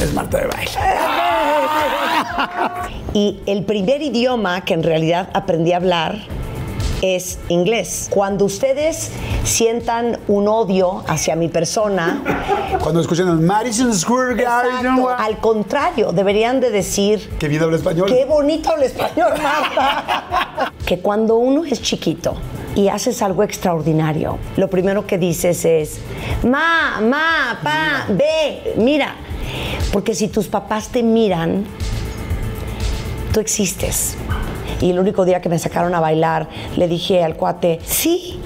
es Marta de Baile. Y el primer idioma que en realidad aprendí a hablar es inglés. Cuando ustedes sientan un odio hacia mi persona, Cuando escuchan el Madison Square Garden, exacto, al contrario, deberían de decir que vida habla español. Qué bonito el español, Marta. que cuando uno es chiquito y haces algo extraordinario, lo primero que dices es, ma, ma, pa, ve, mira. Porque si tus papás te miran, tú existes. Y el único día que me sacaron a bailar, le dije al cuate, sí.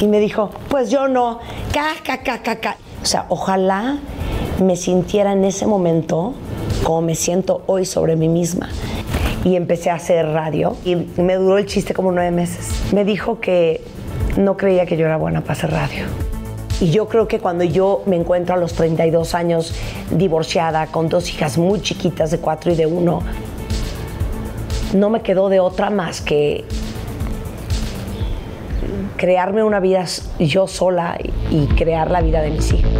Y me dijo, pues yo no. Ca, ca, ca, ca, ca. O sea, ojalá me sintiera en ese momento como me siento hoy sobre mí misma. Y empecé a hacer radio y me duró el chiste como nueve meses. Me dijo que no creía que yo era buena para hacer radio. Y yo creo que cuando yo me encuentro a los 32 años divorciada, con dos hijas muy chiquitas de cuatro y de uno, no me quedó de otra más que crearme una vida yo sola y crear la vida de mis hijos.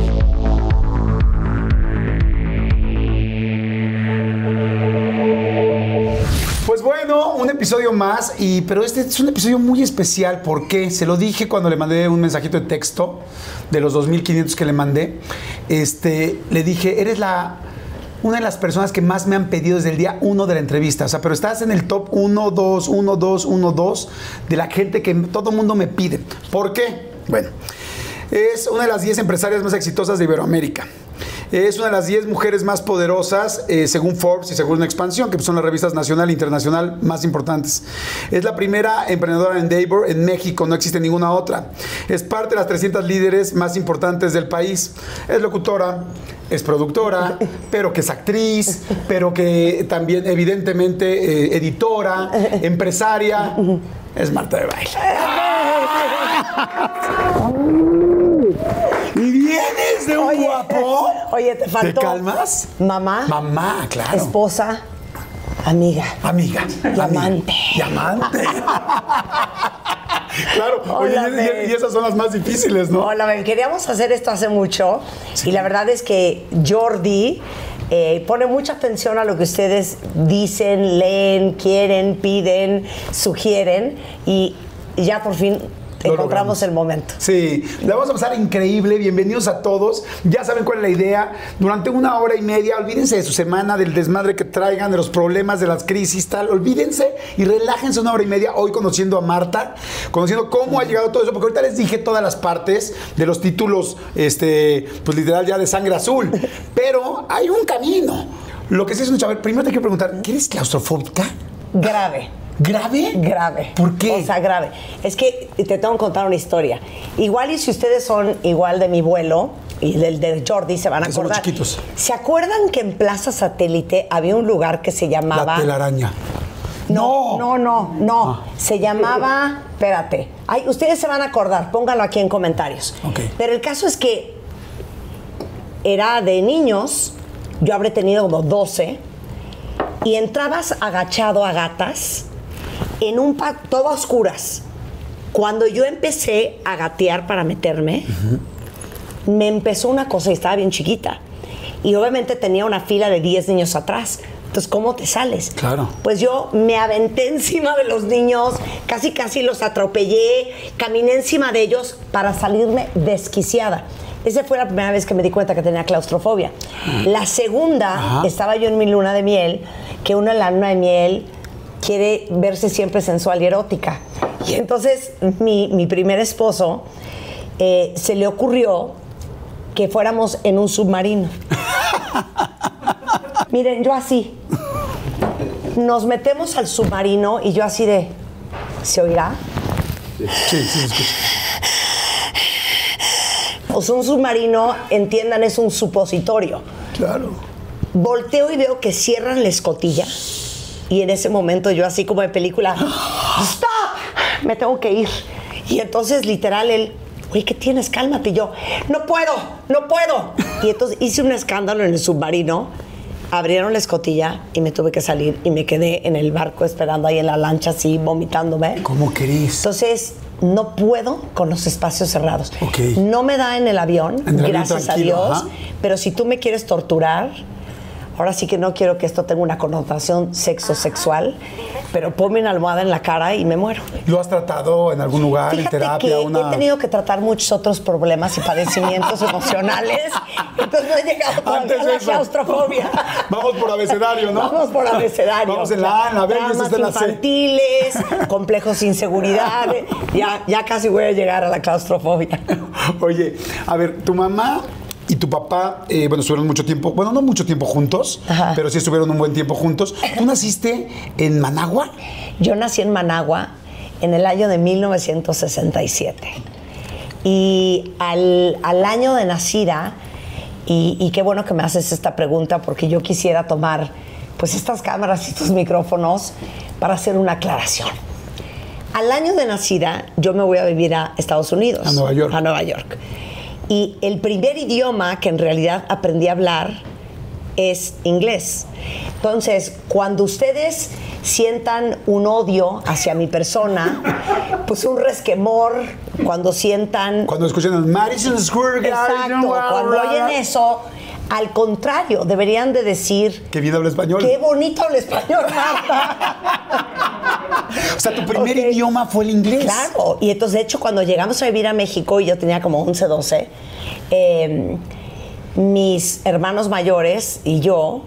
Un episodio más, y, pero este es un episodio muy especial. ¿Por qué? Se lo dije cuando le mandé un mensajito de texto de los 2.500 que le mandé. Este, le dije, eres la, una de las personas que más me han pedido desde el día 1 de la entrevista. O sea, pero estás en el top 1, 2, 1, 2, 1, 2 de la gente que todo el mundo me pide. ¿Por qué? Bueno, es una de las 10 empresarias más exitosas de Iberoamérica. Es una de las 10 mujeres más poderosas eh, según Forbes y según Expansión, que son las revistas nacional e internacional más importantes. Es la primera emprendedora en Endeavor en México, no existe ninguna otra. Es parte de las 300 líderes más importantes del país. Es locutora, es productora, pero que es actriz, pero que también evidentemente eh, editora, empresaria. Es Marta de Baile. ¿Y vienes de un guapo? Oye, te faltó. ¿Te calmas? Mamá. Mamá, claro. Esposa. Amiga. Amiga. Y amante. Y amante. claro. Oye, Hola, y esas son las más difíciles, ¿no? Hola, Ben. Queríamos hacer esto hace mucho y la verdad es que Jordi eh, pone mucha atención a lo que ustedes dicen, leen, quieren, piden, sugieren y ya por fin Lo encontramos logramos. el momento. Sí, la vamos a pasar increíble. Bienvenidos a todos. Ya saben cuál es la idea. Durante una hora y media, olvídense de su semana, del desmadre que traigan, de los problemas, de las crisis, tal. Olvídense y relájense una hora y media hoy conociendo a Marta, conociendo cómo ha llegado todo eso, porque ahorita les dije todas las partes de los títulos, este, pues literal ya de sangre azul. Pero hay un camino. Lo que sí es un chaval. Primero te quiero preguntar, ¿qué eres claustrofóbica? Grave. ¿Grave? Grave. ¿Por qué? O sea, grave. Es que te tengo que contar una historia. Igual y si ustedes son igual de mi vuelo y del de Jordi se van a acordar. chiquitos. ¿Se acuerdan que en Plaza Satélite había un lugar que se llamaba La telaraña. No, no, no, no. Se llamaba, espérate. Ay, ustedes se van a acordar, pónganlo aquí en comentarios. Ok. Pero el caso es que era de niños, yo habré tenido como 12, y entrabas agachado a gatas en un pa todo a oscuras. Cuando yo empecé a gatear para meterme, me empezó una cosa y estaba bien chiquita. Y obviamente tenía una fila de 10 niños atrás. Entonces, ¿cómo te sales? Claro. Pues yo me aventé encima de los niños, casi casi los atropellé, caminé encima de ellos para salirme desquiciada. Esa fue la primera vez que me di cuenta que tenía claustrofobia. La segunda, Ajá. estaba yo en mi luna de miel, que uno en la luna de miel quiere verse siempre sensual y erótica. Y entonces mi, mi primer esposo eh, se le ocurrió que fuéramos en un submarino. Miren, yo así. Nos metemos al submarino y yo así de. ¿Se oirá? Sí, sí, escucha. O sea, un submarino, entiendan, es un supositorio. Claro. Volteo y veo que cierran la escotilla. Y en ese momento yo así como de película, ¡Stop! Me tengo que ir. Y entonces literal él, oye, ¿qué tienes? Cálmate. Y yo, no puedo, no puedo. Y entonces hice un escándalo en el submarino. Abrieron la escotilla y me tuve que salir y me quedé en el barco esperando ahí en la lancha así vomitándome. ¿Cómo querés? Entonces, no puedo con los espacios cerrados. Ok. No me da en el avión, En el avión gracias a tranquilo, Dios. ajá. Pero si tú me quieres torturar, ahora sí que no quiero que esto tenga una connotación sexo-sexual, pero ponme una almohada en la cara y me muero. ¿Lo has tratado en algún lugar, Fíjate en terapia? que una... he tenido que tratar muchos otros problemas y padecimientos emocionales, entonces no he llegado todavía Antes a la eso. claustrofobia. Vamos por abecedario, ¿no? Vamos por abecedario. Vamos en la A, en la B, es la C. infantiles, complejos de inseguridad. Ya, ya casi voy a llegar a la claustrofobia. Oye, a ver, tu mamá y tu papá, eh, bueno, estuvieron mucho tiempo, bueno, no mucho tiempo juntos, Ajá. pero sí estuvieron un buen tiempo juntos. ¿Tú naciste en Managua? Yo nací en Managua en el año de 1967. Y al, al año de nacida, y, y qué bueno que me haces esta pregunta porque yo quisiera tomar pues estas cámaras y estos micrófonos para hacer una aclaración. Al año de nacida yo me voy a vivir a Estados Unidos. A Nueva York. A Nueva York. Y el primer idioma que en realidad aprendí a hablar es inglés. Entonces, cuando ustedes sientan un odio hacia mi persona, pues un resquemor, cuando sientan... Cuando escuchan el Madison Square Garden. Exacto, cuando oyen eso, al contrario, deberían de decir... Que bien habla español. ¡Qué bonito el español, Marta! O sea, tu primer idioma fue el inglés. Claro, y entonces de hecho cuando llegamos a vivir a México y yo tenía como 11, 12, eh, mis hermanos mayores y yo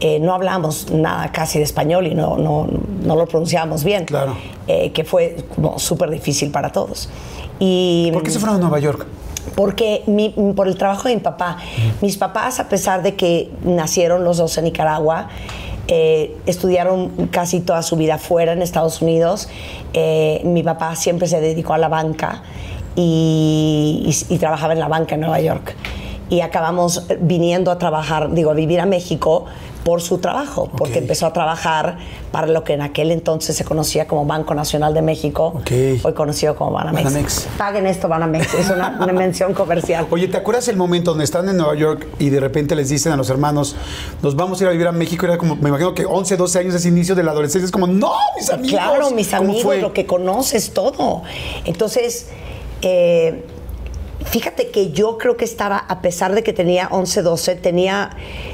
eh, no hablamos nada casi de español y no, no, no lo pronunciábamos bien, Claro. Eh, que fue como súper difícil para todos. Y, ¿Por qué se fueron a Nueva York? Porque mi- por el trabajo de mi papá. Mis papás, a pesar de que nacieron los dos en Nicaragua, eh, estudiaron casi toda su vida fuera en Estados Unidos. Eh, mi papá siempre se dedicó a la banca y, y- y trabajaba en la banca en Nueva York. Y acabamos viniendo a trabajar, digo, a vivir a México por su trabajo, porque empezó a trabajar para lo que en aquel entonces se conocía como Banco Nacional de México, Ok. hoy conocido como Banamex. Banamex. Paguen esto, Banamex, es una, una mención comercial. Oye, ¿te acuerdas el momento donde están en Nueva York y de repente les dicen a los hermanos, nos vamos a ir a vivir a México? Era como, me imagino que 11, 12 años es inicio de la adolescencia. Es como, no, mis amigos. Claro, mis ¿Cómo amigos, fue? lo que conoces, todo. Entonces, eh, fíjate que yo creo que estaba, a pesar de que tenía 11, 12, tenía,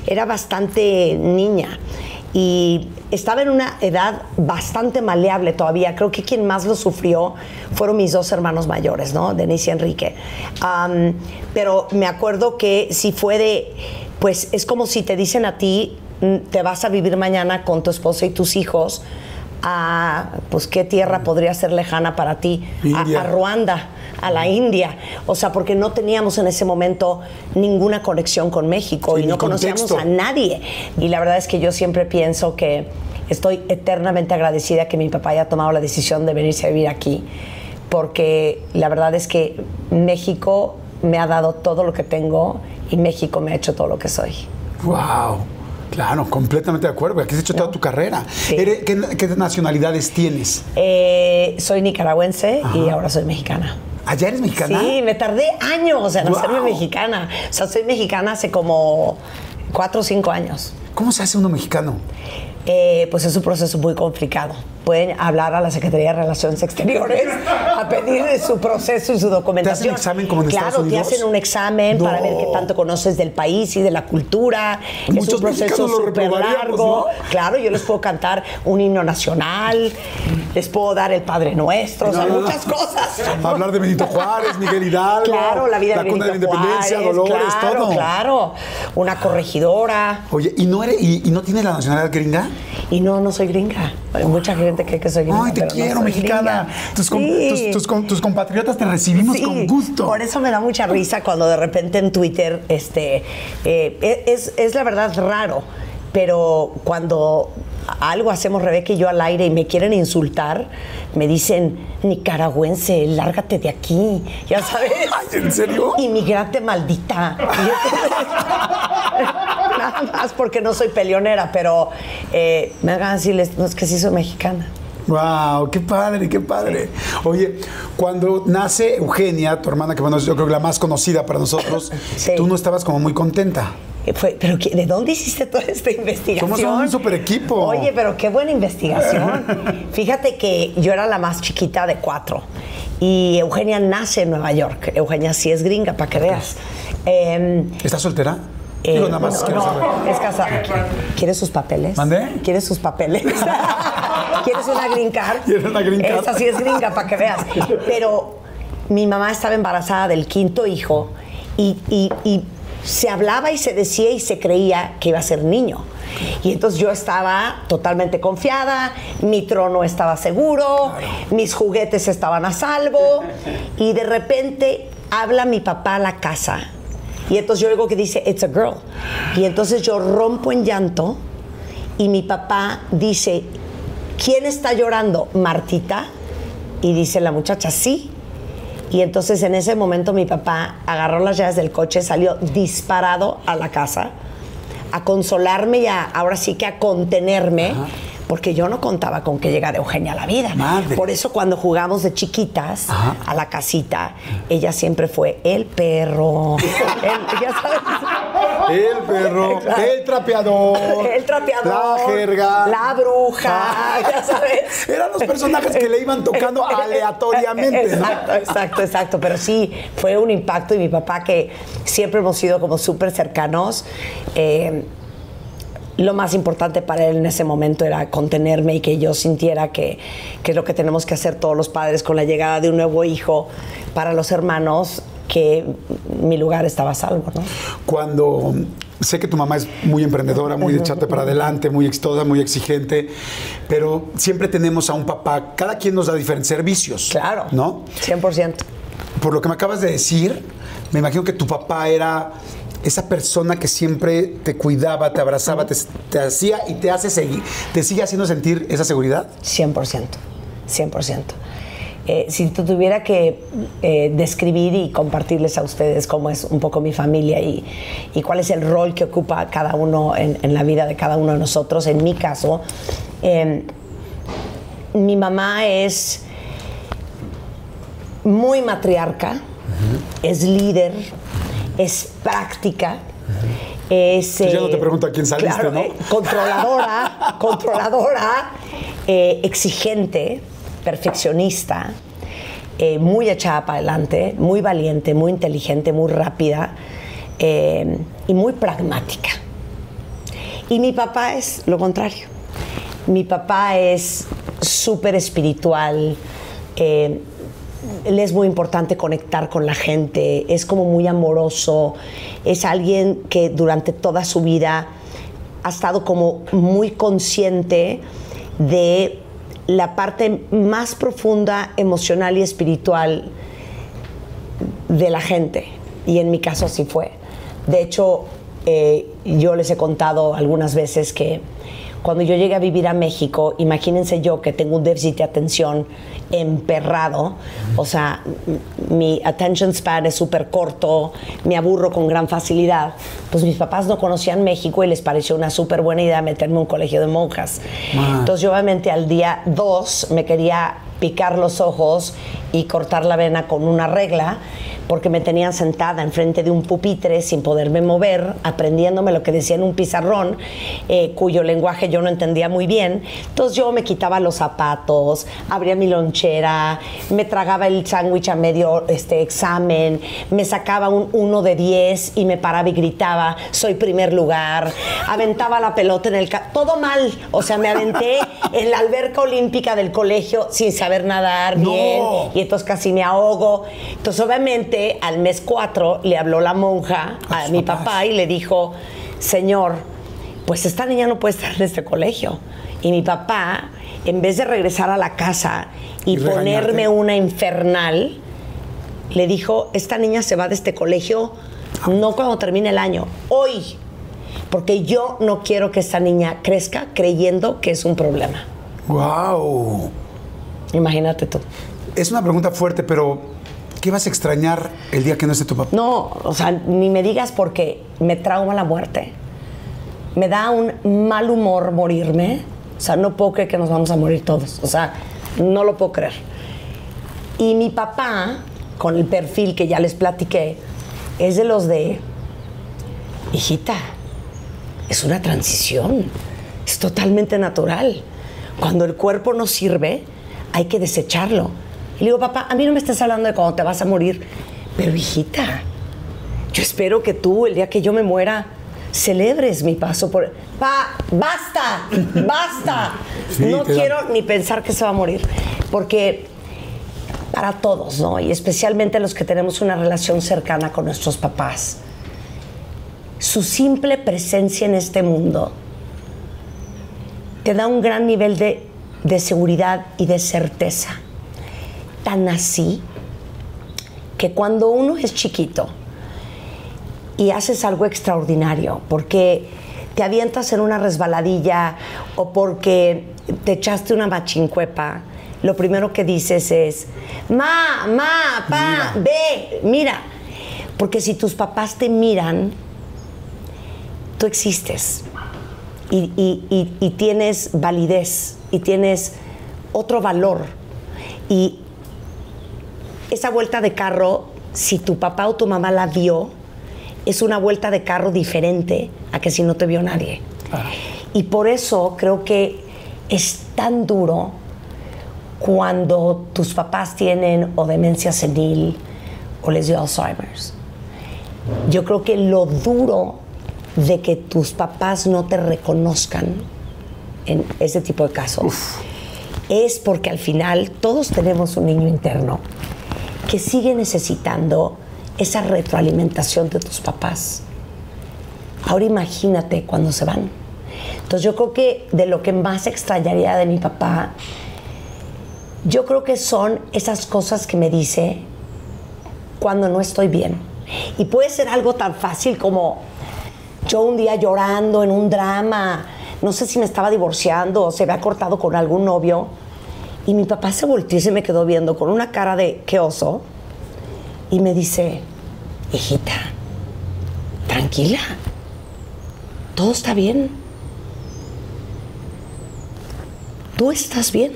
era bastante niña. Y estaba en una edad bastante maleable todavía. Creo que quien más lo sufrió fueron mis dos hermanos mayores, ¿no? Denise y Enrique. Pero me acuerdo que si fue de, pues es como si te dicen a ti, mm, te vas a vivir mañana con tu esposa y tus hijos a, pues, ¿qué tierra podría ser lejana para ti? A-. A, Ruanda, a la India. O sea, porque no teníamos en ese momento ninguna conexión con México Sí, y no conocíamos a nadie. Y la verdad es que yo siempre pienso que estoy eternamente agradecida que mi papá haya tomado la decisión de venirse a vivir aquí, porque la verdad es que México me ha dado todo lo que tengo y México me ha hecho todo lo que soy. Wow. Claro, completamente de acuerdo. Aquí has hecho toda tu carrera. Sí. ¿Qué, qué nacionalidades tienes? Eh, soy nicaragüense y ahora soy mexicana. ¿Allá eres mexicana? Sí, me tardé años en hacerme Guau. mexicana. O sea, soy mexicana hace como cuatro o cinco años. ¿Cómo se hace uno mexicano? Eh, pues es un proceso muy complicado. Pueden hablar a la Secretaría de Relaciones Exteriores a pedir su proceso y su documentación. examen como en claro, Estados Unidos? te hacen un examen No. para ver qué tanto conoces del país y de la cultura. es Muchos un proceso súper largo. ¿no? Claro, yo les puedo cantar un himno nacional, les puedo dar el Padre Nuestro, o sea, muchas cosas. Hablar de Benito Juárez, Miguel Hidalgo. Claro, la vida la de cuna de la Benito independencia, Juárez, Dolores, claro, todo. Claro, una corregidora. Oye, ¿y no, eres, y, y no tienes la nacionalidad gringa? Y no, no soy gringa. Mucha gente cree que soy gringa. Ay, te no quiero, mexicana. Tus, Sí. tus- tus com- tus compatriotas te recibimos Sí, con gusto. Por eso me da mucha risa cuando de repente en Twitter, este, eh, es, es la verdad raro, pero cuando algo hacemos Rebeca y yo al aire y me quieren insultar, me dicen, nicaragüense, lárgate de aquí, ya sabes. Ay, ¿en serio? Inmigrante maldita. Nada más porque no soy peleonera, pero eh, me hagan decirles, no, es que sí soy mexicana. Wow, qué padre, qué padre. Oye, cuando nace Eugenia, tu hermana, que bueno, yo creo que la más conocida para nosotros, Sí. tú no estabas como muy contenta. Eh, fue- pero ¿qué- ¿de dónde hiciste toda esta investigación? Somos un super equipo. Oye, pero qué buena investigación. Fíjate que yo era la más chiquita de cuatro y Eugenia nace en Nueva York. Eugenia sí es gringa, para que veas. Em, ¿Estás soltera? Eh, Digo, nada más quiero saber. es casado. ¿Quieres sus papeles? ¿Mandé? ¿Quieres sus papeles? ¿Quieres una green card? ¿Quieres una green card? Esa sí es gringa, para que veas. Pero mi mamá estaba embarazada del quinto hijo y, y- y se hablaba y se decía y se creía que iba a ser niño. Y entonces yo estaba totalmente confiada, mi trono estaba seguro, mis juguetes estaban a salvo y de repente habla mi papá a la casa y entonces yo oigo que dice, it's a girl. Y entonces yo rompo en llanto y mi papá dice, ¿quién está llorando? Martita. Y dice la muchacha, sí. Y entonces en ese momento mi papá agarró las llaves del coche, salió disparado a la casa a consolarme y a, ahora sí que a contenerme. Porque yo no contaba con que llegara Eugenia a la vida. Madre. Por eso cuando jugamos de chiquitas Ajá. a la casita, ella siempre fue el perro. el- ya sabes. El perro, Claro. el trapeador, El trapeador, la jerga, la bruja, ya sabes. Eran los personajes que le iban tocando aleatoriamente, ¿no? Exacto, exacto, exacto. Pero sí, fue un impacto y mi papá, que siempre hemos sido como súper cercanos, eh, lo más importante para él en ese momento era contenerme y que yo sintiera que, que es lo que tenemos que hacer todos los padres con la llegada de un nuevo hijo para los hermanos, que mi lugar estaba a salvo, ¿no? Cuando sé que tu mamá es muy emprendedora, muy de echarte para adelante, muy exitosa, muy exigente, pero siempre tenemos a un papá, cada quien nos da diferentes servicios. Claro. ¿No? 100%. Por lo que me acabas de decir, me imagino que tu papá era esa persona que siempre te cuidaba, te abrazaba, te, te hacía y te hace seguir, te sigue haciendo sentir esa seguridad. 100%, 100%. Eh, si tú tuviera que eh, describir y compartirles a ustedes cómo es un poco mi familia y, y cuál es el rol que ocupa cada uno en, en la vida de cada uno de nosotros, en mi caso, eh, mi mamá es muy matriarca, es líder, es práctica, es... Yo ya no te eh, pregunto a quién saliste, claro, ¿no? eh, controladora, controladora, eh, exigente, perfeccionista, eh, muy echada para adelante, muy valiente, muy inteligente, muy rápida eh, y muy pragmática. Y mi papá es lo contrario. Mi papá es súper espiritual. eh, le es muy importante conectar con la gente, es como muy amoroso, es alguien que durante toda su vida ha estado como muy consciente de la parte más profunda, emocional y espiritual de la gente. Y en mi caso así fue. De hecho, eh, yo les he contado algunas veces que cuando yo llegué a vivir a México, imagínense yo que tengo un déficit de atención emperrado, o sea, mi attention span es súper corto, me aburro con gran facilidad, pues mis papás no conocían México y les pareció una súper buena idea meterme en un colegio de monjas. Ma. Entonces yo obviamente al día dos me quería picar los ojos y cortar la vena con una regla porque me tenían sentada enfrente de un pupitre sin poderme mover, aprendiéndome lo que decía en un pizarrón, eh, cuyo lenguaje yo no entendía muy bien. Entonces yo me quitaba los zapatos, abría mi lonchera, me tragaba el sándwich a medio este, examen, me sacaba un 1 de 10 y me paraba y gritaba, soy primer lugar, aventaba la pelota en el... Todo mal, o sea, me aventé en la alberca olímpica del colegio sin saber nadar No. bien y entonces casi me ahogo. Entonces, obviamente, al mes cuatro le habló la monja a, mi papás. papá y le dijo, señor, pues esta niña no puede estar en este colegio. Y mi papá, en vez de regresar a la casa y, Y ponerme una infernal, le dijo, esta niña se va de este colegio no cuando termine el año, hoy. Porque yo no quiero que esta niña crezca creyendo que es un problema. ¡Wow! Imagínate tú. Es una pregunta fuerte, pero ¿qué vas a extrañar el día que no esté tu papá? No, o sea, ni me digas porque me trauma la muerte. Me da un mal humor morirme. O sea, no puedo creer que nos vamos a morir todos. O sea, no lo puedo creer. Y mi papá, con el perfil que ya les platiqué, es de los de, hijita, es una transición. Es totalmente natural. Cuando el cuerpo no sirve, hay que desecharlo. Y le digo, papá, a mí no me estás hablando de cuando te vas a morir, pero hijita, yo espero que tú, el día que yo me muera, celebres mi paso por... Pa, basta, basta. Sí, no da- quiero ni pensar que se va a morir, porque para todos, ¿no? Y especialmente los que tenemos una relación cercana con nuestros papás, su simple presencia en este mundo te da un gran nivel de, de seguridad y de certeza. Tan así que cuando uno es chiquito y haces algo extraordinario, porque te avientas en una resbaladilla o porque te echaste una machincuepa, lo primero que dices es, ma, ma, pa, ve, mira. Porque si tus papás te miran, tú existes y, y- y- y tienes validez y tienes otro valor. Y esa vuelta de carro, si tu papá o tu mamá la vio, es una vuelta de carro diferente a que si no te vio nadie. Y por eso creo que es tan duro cuando tus papás tienen o demencia senil o les dio Alzheimer's. Yo creo que lo duro de que tus papás no te reconozcan en ese tipo de casos es porque al final todos tenemos un niño interno que sigue necesitando esa retroalimentación de tus papás. Ahora imagínate cuando se van. Entonces yo creo que de lo que más extrañaría de mi papá, yo creo que son esas cosas que me dice cuando no estoy bien. Y puede ser algo tan fácil como yo un día llorando en un drama, no sé si me estaba divorciando o se había cortado con algún novio, y mi papá se volteó y se me quedó viendo con una cara de qué oso, y me dice, hijita, tranquila, todo está bien, tú estás bien,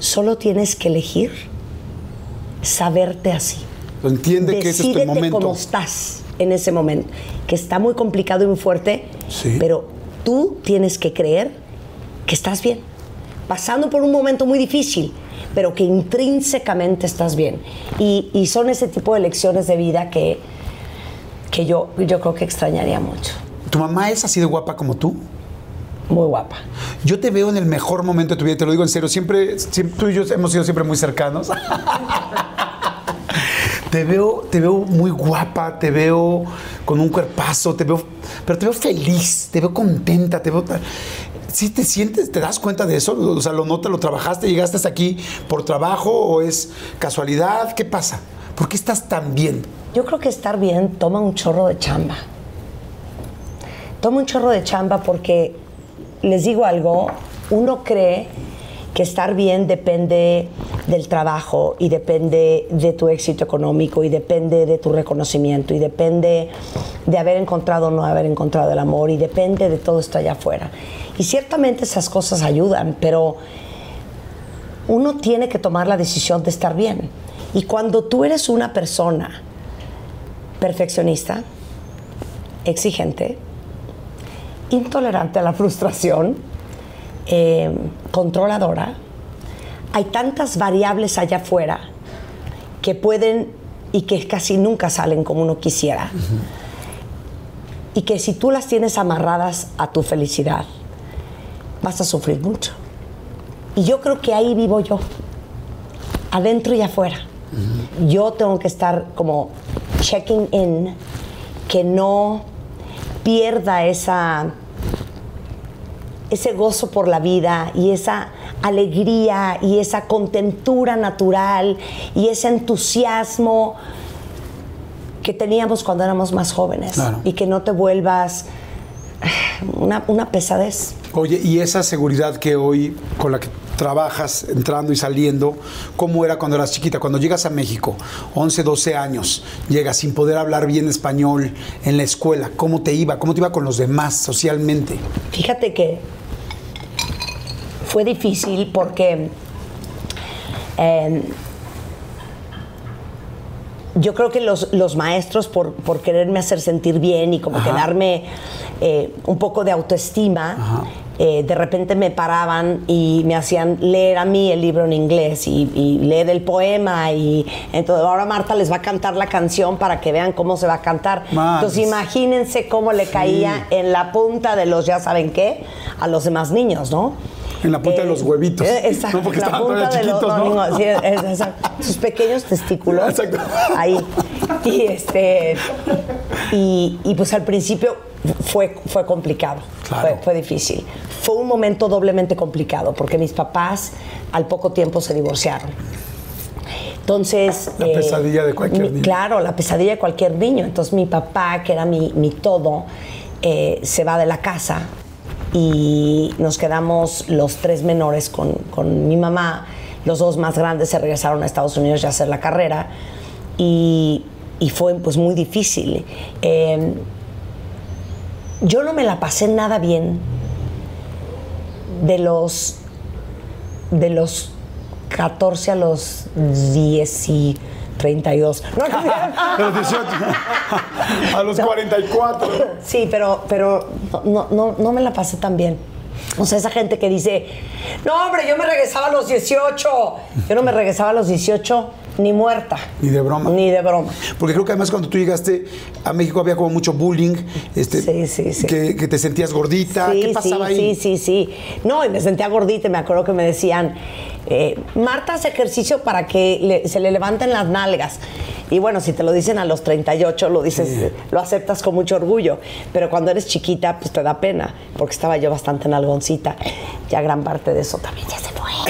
solo tienes que elegir saberte así. Entiende que ese es tu momento. cómo estás en ese momento, que está muy complicado y muy fuerte, Sí. pero tú tienes que creer que estás bien, pasando por un momento muy difícil, pero que intrínsecamente estás bien. Y, y son ese tipo de lecciones de vida que, que yo, yo creo que extrañaría mucho. ¿Tu mamá es así de guapa como tú? Muy guapa. Yo te veo en el mejor momento de tu vida, te lo digo en serio. Siempre, siempre- tú y yo hemos sido siempre muy cercanos. te veo, te veo muy guapa, te veo con un cuerpazo, te veo, pero te veo feliz, te veo contenta, te veo. ¿Sí te sientes, te das cuenta de eso? O sea, lo notas, lo trabajaste, llegaste hasta aquí por trabajo o es casualidad, ¿qué pasa? ¿Por qué estás tan bien? Yo creo que estar bien toma un chorro de chamba. Toma un chorro de chamba porque, les digo algo, uno cree que estar bien depende del trabajo y depende de tu éxito económico y depende de tu reconocimiento y depende de haber encontrado o no haber encontrado el amor y depende de todo esto allá afuera. Y ciertamente esas cosas ayudan, pero uno tiene que tomar la decisión de estar bien. Y cuando tú eres una persona perfeccionista, exigente, intolerante a la frustración, eh, controladora, hay tantas variables allá afuera que pueden y que casi nunca salen como uno quisiera. Y que si tú las tienes amarradas a tu felicidad, vas a sufrir mucho. Y yo creo que ahí vivo yo, adentro y afuera. Yo tengo que estar como checking in, que no pierda esa, ese gozo por la vida y esa alegría y esa contentura natural y ese entusiasmo que teníamos cuando éramos más jóvenes Claro. y que no te vuelvas una, una pesadez. Oye, y esa seguridad que hoy con la que trabajas entrando y saliendo, ¿cómo era cuando eras chiquita? Cuando llegas a México, 11, 12 años, llegas sin poder hablar bien español en la escuela, ¿cómo te iba? ¿Cómo te iba con los demás socialmente? Fíjate que fue difícil porque eh, yo creo que los, los maestros, por, por quererme hacer sentir bien y como Ajá. que darme eh, un poco de autoestima, eh, de repente me paraban y me hacían leer a mí el libro en inglés y, y leer el poema y entonces ahora Marta les va a cantar la canción para que vean cómo se va a cantar. Más. Entonces imagínense cómo le caía en la punta de los ya saben qué a los demás niños, ¿no? En la punta de los huevitos. eh, Exacto. No, porque la estaban todavía los- chiquitos, ¿no? no, sí, es- exacto. Sus pequeños testículos. Exacto. Ahí. Y este. Y, y, pues al principio fue, fue complicado. Claro. Fue, fue difícil. Fue un momento doblemente complicado porque mis papás al poco tiempo se divorciaron. Entonces. La pesadilla de cualquier mi- niño. Claro, la pesadilla de cualquier niño. Entonces mi papá, que era mi, mi todo, eh, se va de la casa y nos quedamos los tres menores con, con mi mamá. Los dos más grandes se regresaron a Estados Unidos a hacer la carrera y, y fue pues muy difícil. Eh, yo no me la pasé nada bien de los de los 14 a los 10 y 32. No, no, A los 18. A los No. 44. Sí, pero, pero no, no, no me la pasé tan bien. O sea, esa gente que dice, no, hombre, yo me regresaba a los 18. Yo no me regresaba a los 18 ni muerta. Ni de broma. Ni de broma. Porque creo que además cuando tú llegaste a México había como mucho bullying. Este, Sí, sí, sí. Que, que te sentías gordita. Sí, ¿Qué pasaba sí, ahí? sí, sí, sí. No, y me sentía gordita y me acuerdo que me decían, eh, Marta hace ejercicio para que le- se le levanten las nalgas. Y bueno, si te lo dicen a los 38, lo dices, lo aceptas con mucho orgullo. Pero cuando eres chiquita, pues te da pena, porque estaba yo bastante nalgoncita. Ya gran parte de eso también ya se fue.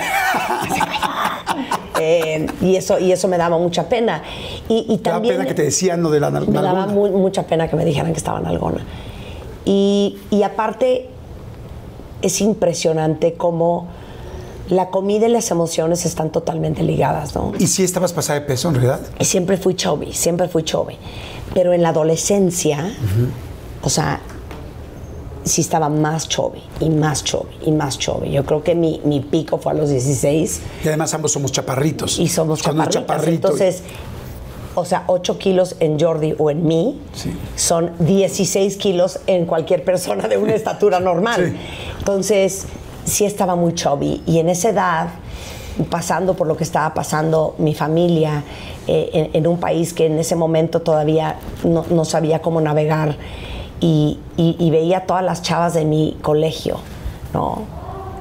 Ya se cayó. Eh, y, eso, y eso me daba mucha pena. Y, y también pena que te decían lo de la nal- me daba nalgona. mu- mucha pena que me dijeran que estaba en algona. Y, y aparte, es impresionante cómo la comida y las emociones están totalmente ligadas, ¿no? Y sí estabas pasada de peso, en realidad. Siempre fui chubby, siempre fui chubby. Pero en la adolescencia, o sea, sí estaba más chubby y más chubby y más chubby. Yo creo que mi, mi pico fue a los 16 Y además ambos somos chaparritos. y somos Cuando eres chaparritas. chaparrito y- Entonces, o sea, 8 kilos en Jordi o en mí Sí. son 16 kilos en cualquier persona de una estatura normal. Sí. Entonces, sí estaba muy chubby. Y en esa edad, pasando por lo que estaba pasando mi familia, eh, en, en un país que en ese momento todavía no, no sabía cómo navegar, y, y- y veía todas las chavas de mi colegio, ¿no?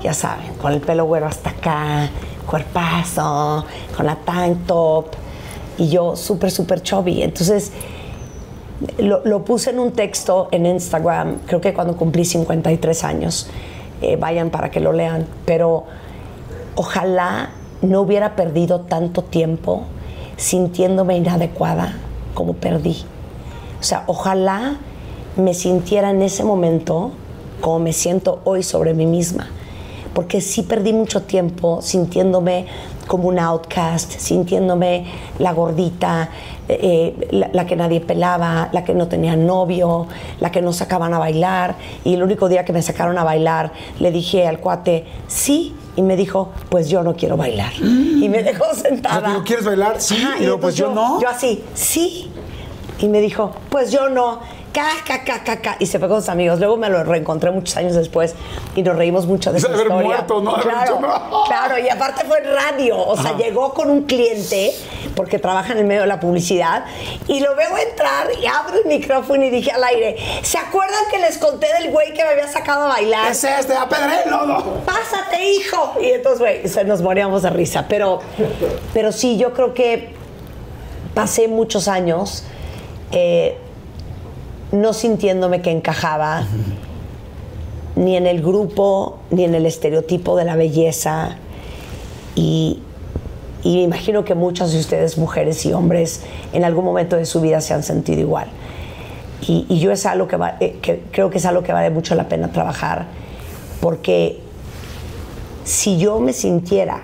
Ya saben, con el pelo güero hasta acá, cuerpazo, con la tank top, y yo súper, súper chubby. Entonces, lo, lo puse en un texto en Instagram, creo que cuando cumplí 53 años. Eh, vayan para que lo lean. Pero ojalá no hubiera perdido tanto tiempo sintiéndome inadecuada como perdí. O sea, ojalá me sintiera en ese momento como me siento hoy sobre mí misma. Porque sí perdí mucho tiempo sintiéndome como un outcast, sintiéndome la gordita, eh, la, la que nadie pelaba, la que no tenía novio, la que no sacaban a bailar. Y el único día que me sacaron a bailar, le dije al cuate, sí. Y me dijo, pues yo no quiero bailar. Y me dejó sentada. Digo, ¿quieres bailar? Sí. Ajá, Y luego, pues, entonces yo no. Yo así, sí. Y me dijo, pues yo no. Ca, ca, ca, ca, ca. Y se fue con sus amigos. Luego me lo reencontré muchos años después y nos reímos mucho de esa haber historia. muerto, ¿no? Haber Claro, dicho, no. claro. Y aparte fue en radio. O sea, llegó con un cliente porque trabaja en el medio de la publicidad y lo veo entrar y abro el micrófono y dije al aire, ¿se acuerdan que les conté del güey que me había sacado a bailar? Es este, apedrelo, no. pásate, hijo. Y entonces, güey, se nos moríamos de risa. Pero, pero sí, yo creo que pasé muchos años eh, no sintiéndome que encajaba ni en el grupo, ni en el estereotipo de la belleza. Y, y me imagino que muchas de ustedes, mujeres y hombres, en algún momento de su vida se han sentido igual. Y, y yo es algo que, va- eh, que creo que es algo que vale mucho la pena trabajar, porque si yo me sintiera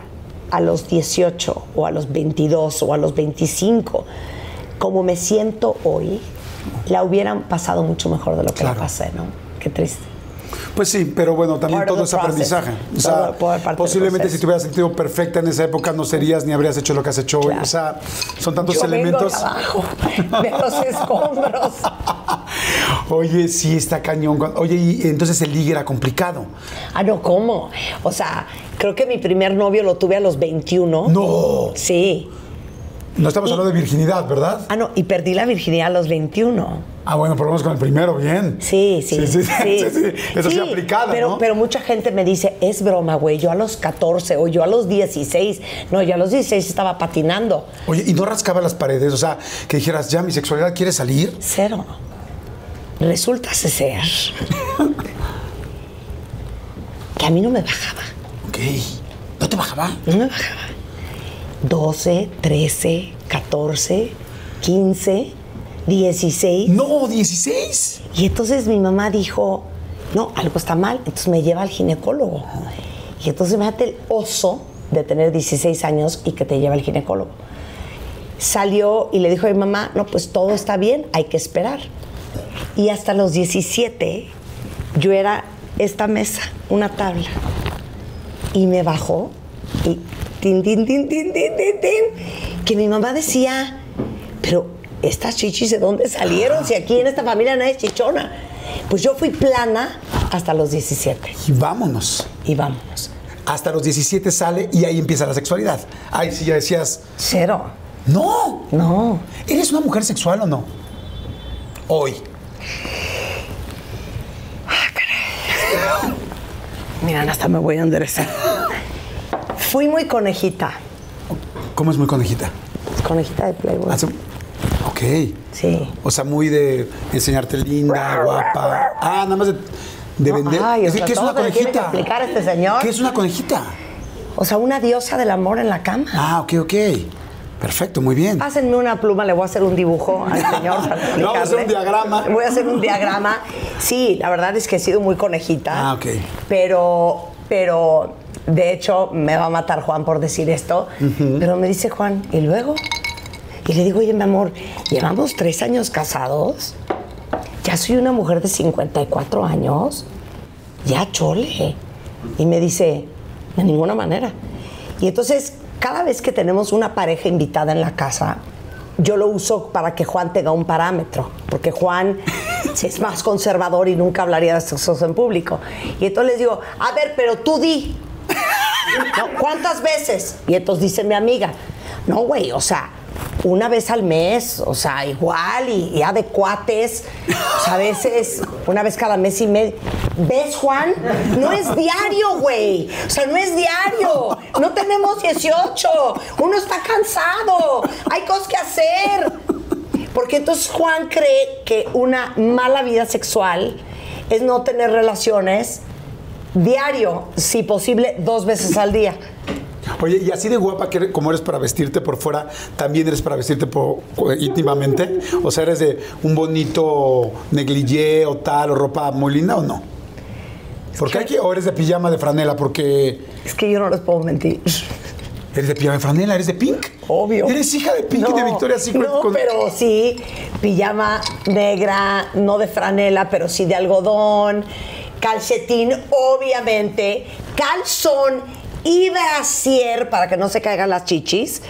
a los 18 o a los 22 o a los 25 como me siento hoy, la hubieran pasado mucho mejor de lo que Claro. la pasé, ¿no? Qué triste. Pues sí, pero bueno, también Part todo es aprendizaje. O sea, Todo- todo posiblemente si te hubieras sentido perfecta en esa época no serías ni habrías hecho lo que has hecho hoy. O sea, son tantos Yo vengo elementos. de abajo, de los escombros. Oye, sí, está cañón. Oye, y entonces el ligue era complicado. Ah, no, ¿cómo? O sea, creo que mi primer novio lo tuve a los 21. No. Sí. No estamos hablando de virginidad, ¿verdad? Ah, no, y perdí la virginidad a los 21. Ah, bueno, menos con el primero, bien. Sí, sí. Sí, sí, sí, sí. Eso sí, aplicada, pero, ¿no? Pero mucha gente me dice, es broma, güey, yo a los 14 o yo a los 16. No, yo a los 16 estaba patinando. Oye, ¿y no rascaba las paredes? O sea, que dijeras, ya, mi sexualidad quiere salir. Cero. Resulta ser que a mí no me bajaba. Ok. ¿No te bajaba? No me bajaba. 12, 13, 14, 15, 16. No, 16. Y entonces mi mamá dijo, no, algo está mal. Entonces me lleva al ginecólogo. Y entonces me el oso de tener 16 años y que te lleva al ginecólogo. Salió y le dijo a mi mamá, no, pues todo está bien, hay que esperar. Y hasta los 17 yo era esta mesa, una tabla. Y me bajó y tin, tin, tin, tin, tin, tin, tin, que mi mamá decía, pero estas chichis de dónde salieron si aquí en esta familia nadie es chichona. Pues yo fui plana hasta los 17 Y vámonos. y vámonos. Hasta los 17 sale y ahí empieza la sexualidad. Ay, sí, ya decías, Cero. no. No. ¿Eres una mujer sexual o no? Hoy. Mira, hasta me voy a enderezar. Fui muy conejita. ¿Cómo es muy conejita? Conejita de Playboy. Hace- Ok. Sí. O sea, muy de enseñarte linda, guapa. Ah, nada más de, de No, vender. ay, es decir, ¿qué es una que conejita? este señor. ¿Qué es una conejita? O sea, una diosa del amor en la cama. Ah, ok, ok. Perfecto, muy bien. Pásenme una pluma, le voy a hacer un dibujo al señor para explicarle. Vamos a hacer un diagrama. Voy a hacer un diagrama. Sí, la verdad es que he sido muy conejita. Ah, ok. Pero, pero, de hecho, me va a matar Juan por decir esto. Pero me dice Juan, ¿y luego? Y le digo, oye, mi amor, llevamos tres años casados. Ya soy una mujer de 54 años. Ya chole. Y me dice, de ninguna manera. Y entonces, cada vez que tenemos una pareja invitada en la casa, yo lo uso para que Juan tenga un parámetro, porque Juan es más conservador y nunca hablaría de cosas en público. Y entonces les digo, a ver, pero tú di, ¿no? ¿cuántas veces? Y entonces dice mi amiga, no, güey, o sea, una vez al mes, o sea, igual, y ya de cuates, o sea, a veces una vez cada mes y medio. ¿Ves, Juan? No es diario, güey. O sea, no es diario. No tenemos 18. Uno está cansado. Hay cosas que hacer. Porque entonces Juan cree que una mala vida sexual es no tener relaciones diario, si posible, dos veces al día. Oye, y así de guapa que eres- como eres para vestirte por fuera, también eres para vestirte por, íntimamente. O sea, eres de un bonito negligé o tal, o ropa muy linda o no. Porque hay que, o eres de pijama de franela, porque Es que yo no les puedo mentir. eres de pijama de franela, eres de Pink. Obvio. Eres hija de Pink y de Victoria's Secret. No, con- pero sí, pijama negra, no de franela, pero sí de algodón, calcetín, obviamente, calzón y brasier para que no se caigan las chichis.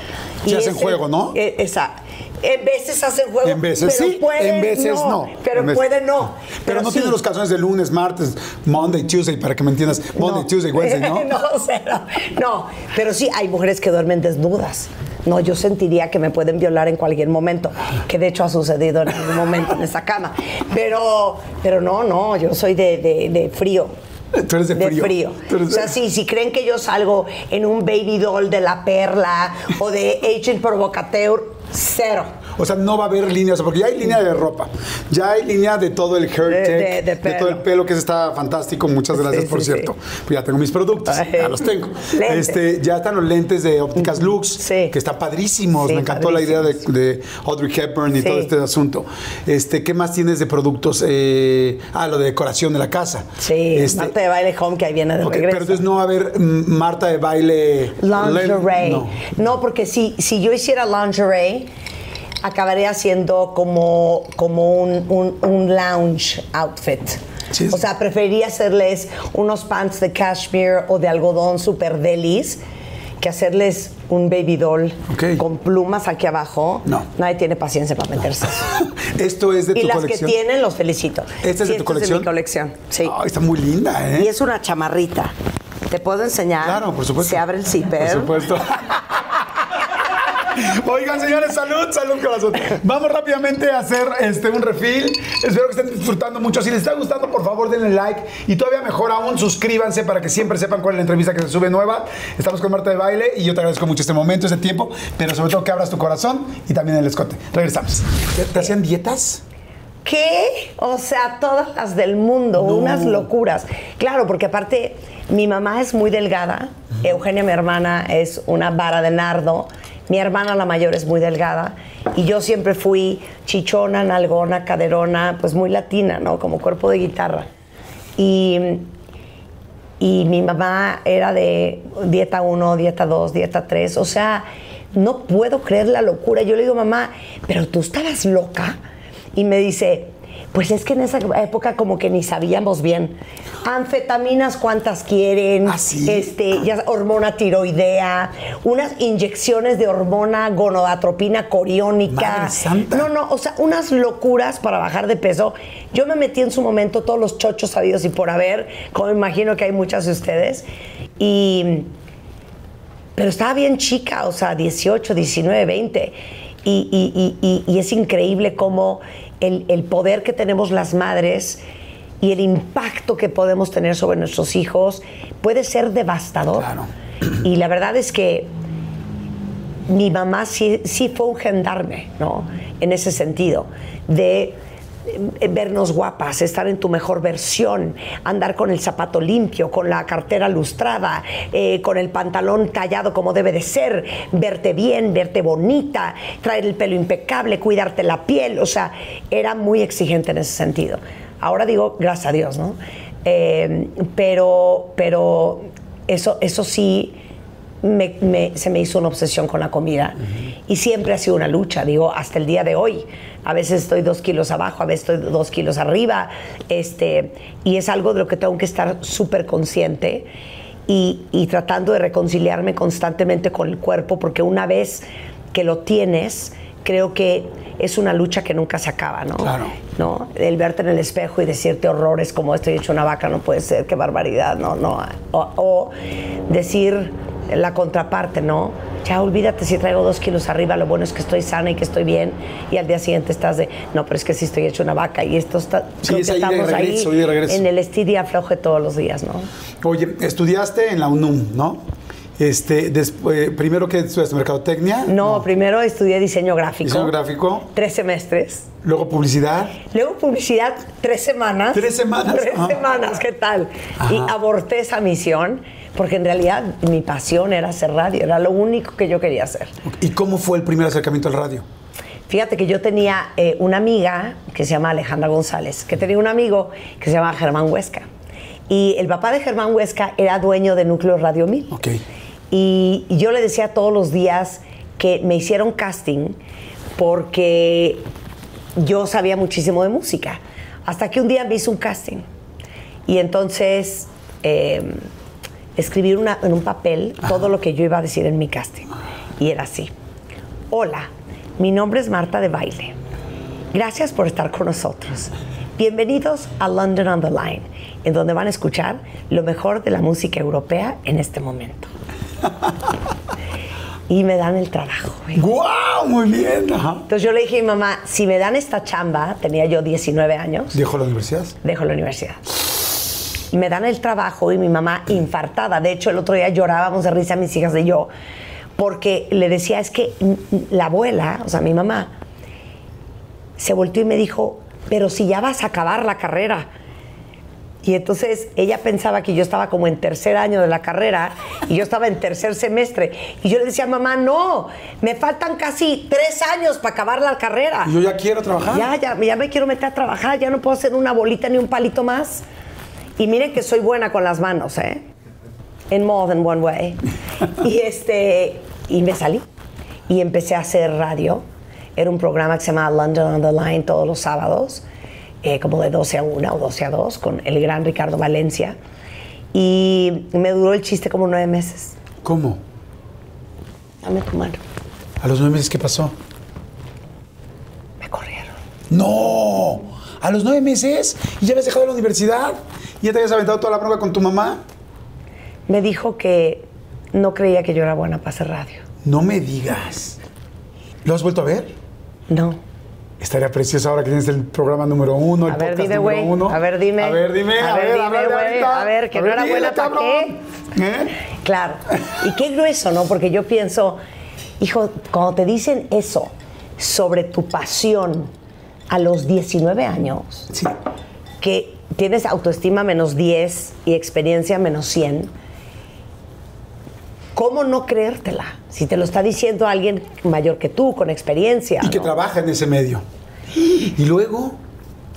Y hacen ese- juego, ¿no? Esa. En veces hacen juego. En veces pero sí, pueden en veces no. Pero veces- pueden no. Pero, no sí. tienen los calzones de lunes, martes, Monday, Tuesday, para que me entiendas. Monday, No. Tuesday, Wednesday, ¿no? no, cero. No, pero sí hay mujeres que duermen desnudas. No, yo sentiría que me pueden violar en cualquier momento, que de hecho ha sucedido en algún momento en esa cama. Pero, pero no, no, yo soy de, de- de frío. Tú eres de De frío. frío. Tú eres O sea, de- sí, si creen que yo salgo en un baby doll de la perla o de Agent Provocateur, cero. O sea, no va a haber líneas, porque ya hay línea de ropa, ya hay línea de todo el hair De- tech, de- de de, todo el pelo. que está fantástico. Muchas gracias, Sí, por sí, cierto. Pues ya tengo mis productos, Ay. ya los tengo. Lentes. Este, ya están los lentes de Ópticas Lux, que están padrísimos. Me encantó la idea de, Audrey Hepburn y todo este asunto. Este, ¿Qué más tienes de productos? Eh, ah, lo de decoración de la casa. Sí, Este, Marta de baile home que ahí viene de ok, regreso. pero entonces no va a haber mm, Marta de baile. Lingerie. No. No. porque si, si yo hiciera lingerie, acabaría siendo como, como un, un- un lounge outfit. Sí. O sea, preferiría hacerles unos pants de cashmere o de algodón super delis que hacerles un baby doll Ok. con plumas aquí abajo. No. Nadie tiene paciencia para meterse. Esto es de y tu las colección. que tienen, los felicito. ¿Esta es de Sí, tu esta colección? Es de mi colección, sí. Ay, está muy linda, ¿eh? Y es una chamarrita. ¿Te puedo enseñar? Claro, por supuesto. Se abre el zipper. Por supuesto. Oigan, señores, salud, salud, corazón. Vamos rápidamente a hacer este, un refill. Espero que estén disfrutando mucho. Si les está gustando, por favor, denle like. Y todavía mejor aún, suscríbanse para que siempre sepan cuál es la entrevista que se sube nueva. Estamos con Marta de Baile y yo te agradezco mucho este momento, este tiempo, pero sobre todo que abras tu corazón y también el escote. Regresamos. ¿Te, te hacían dietas? ¿Qué? O sea, todas las del mundo, No. unas locuras. Claro, porque aparte, mi mamá es muy delgada, Eugenia, mi hermana, es una vara de nardo, mi hermana la mayor es muy delgada, y yo siempre fui chichona, nalgona, caderona, pues muy latina, ¿no? Como cuerpo de guitarra. Y, y mi mamá era de dieta 1, dieta 2, dieta 3, o sea, no puedo creer la locura. Yo le digo, mamá, pero tú estabas loca. Y me dice, pues es que en esa época como que ni sabíamos bien. Anfetaminas, ¿cuántas quieren? ¿Ah, sí? Este, ya, hormona tiroidea, unas inyecciones de hormona gonadotropina coriónica. No, no, o sea, unas locuras para bajar de peso. Yo me metí en su momento todos los chochos sabidos y por haber, como imagino que hay muchas de ustedes. Y pero estaba bien chica, o sea, 18, 19, 20. Y, y- y- y- y es increíble cómo el, el poder que tenemos las madres y el impacto que podemos tener sobre nuestros hijos puede ser devastador. Claro. Y la verdad es que mi mamá sí, sí fue un gendarme, ¿no? En ese sentido, de vernos guapas, estar en tu mejor versión, andar con el zapato limpio, con la cartera lustrada, eh, con el pantalón tallado como debe de ser, verte bien, verte bonita, traer el pelo impecable, cuidarte la piel, o sea, era muy exigente en ese sentido. Ahora digo, gracias a Dios, ¿no? Eh, pero, pero eso, eso sí me- me- se me hizo una obsesión con la comida y siempre ha sido una lucha, digo, hasta el día de hoy. A veces estoy dos kilos abajo, a veces estoy dos kilos arriba, este, y es algo de lo que tengo que estar súper consciente y, y tratando de reconciliarme constantemente con el cuerpo, porque una vez que lo tienes, creo que es una lucha que nunca se acaba, ¿no? Claro. ¿no? El verte en el espejo y decirte horrores como estoy hecho una vaca, no puede ser, qué barbaridad, no, no. O, o decir la contraparte, ¿no? Ya olvídate si traigo dos kilos arriba, lo bueno es que estoy sana y que estoy bien. Y al día siguiente estás de, no, pero es que sí estoy hecho una vaca y esto está, Sí, es que ahí de estamos regreso, ahí ahí de regreso. en el estiria afloje todos los días, ¿no? Oye, estudiaste en la UNUM, ¿no? Este, después, primero que estudiaste mercadotecnia. No, primero estudié diseño gráfico. Diseño gráfico. Tres semestres. Luego publicidad. Luego publicidad, tres semanas. ¿Tres semanas? Tres Ah. semanas, ¿qué tal? Y aborté esa misión porque en realidad mi pasión era hacer radio, era lo único que yo quería hacer. ¿Y cómo fue el primer acercamiento al radio? Fíjate que yo tenía eh, una amiga que se llama Alejandra González, que tenía un amigo que se llama Germán Huesca. Y el papá de Germán Huesca era dueño de Núcleo Radio 1000. Ok. Y yo le decía todos los días que me hicieron casting porque yo sabía muchísimo de música. Hasta que un día me hizo un casting. Y entonces eh, escribí una- en un papel todo lo que yo iba a decir en mi casting. Y era así. Hola, mi nombre es Marta de Baile. Gracias por estar con nosotros. Bienvenidos a London on the Line, en donde van a escuchar lo mejor de la música europea en este momento. y me dan el trabajo. ¡Guau! Muy bien. Ajá. Entonces yo le dije a mi mamá, si me dan esta chamba, tenía yo 19 años, ¿Dejó la universidad? dejo la universidad. Y me dan el trabajo y mi mamá infartada. De hecho, el otro día llorábamos de risa mis hijas y yo, porque le decía, es que la abuela, o sea, mi mamá, se volteó y me dijo, pero si ya vas a acabar la carrera. Y entonces ella pensaba que yo estaba como en tercer año de la carrera y yo estaba en tercer semestre. Y yo le decía, mamá, no, me faltan casi tres años para acabar la carrera. Y yo ya quiero trabajar. Ya, ya, ya me quiero meter a trabajar, ya no puedo hacer una bolita ni un palito más. Y miren que soy buena con las manos, ¿eh? In more than one way. y este, y me salí. Y empecé a hacer radio. Era un programa que se llamaba London on the Line todos los sábados, eh, como de 12 a 1 o 12 a 2, con el gran Ricardo Valencia. Y me duró el chiste como nueve meses. ¿Cómo? dame tu mano. ¿A los nueve meses qué pasó? Me corrieron. ¡No! ¿A los nueve meses? ¿Y ya habías dejado la universidad? ¿Y ya te habías aventado toda la bronca con tu mamá? Me dijo que no creía que yo era buena para hacer radio. No me digas. ¿Lo has vuelto a ver? No. Estaría precioso ahora que tienes el programa número uno, el A ver, podcast dime, número güey. uno. A ver, dime. A ver, dime. A ver, dime, güey. ahorita. A ver, que no era buena, ¿pa' cabrón. ¿Eh? Claro. Y qué grueso, ¿no? Porque yo pienso, hijo, cuando te dicen eso sobre tu pasión a los 19 años, Sí. que tienes autoestima menos 10 y experiencia menos 100, ¿cómo no creértela? Si te lo está diciendo alguien mayor que tú, con experiencia. Y que trabaja en ese medio. Y luego,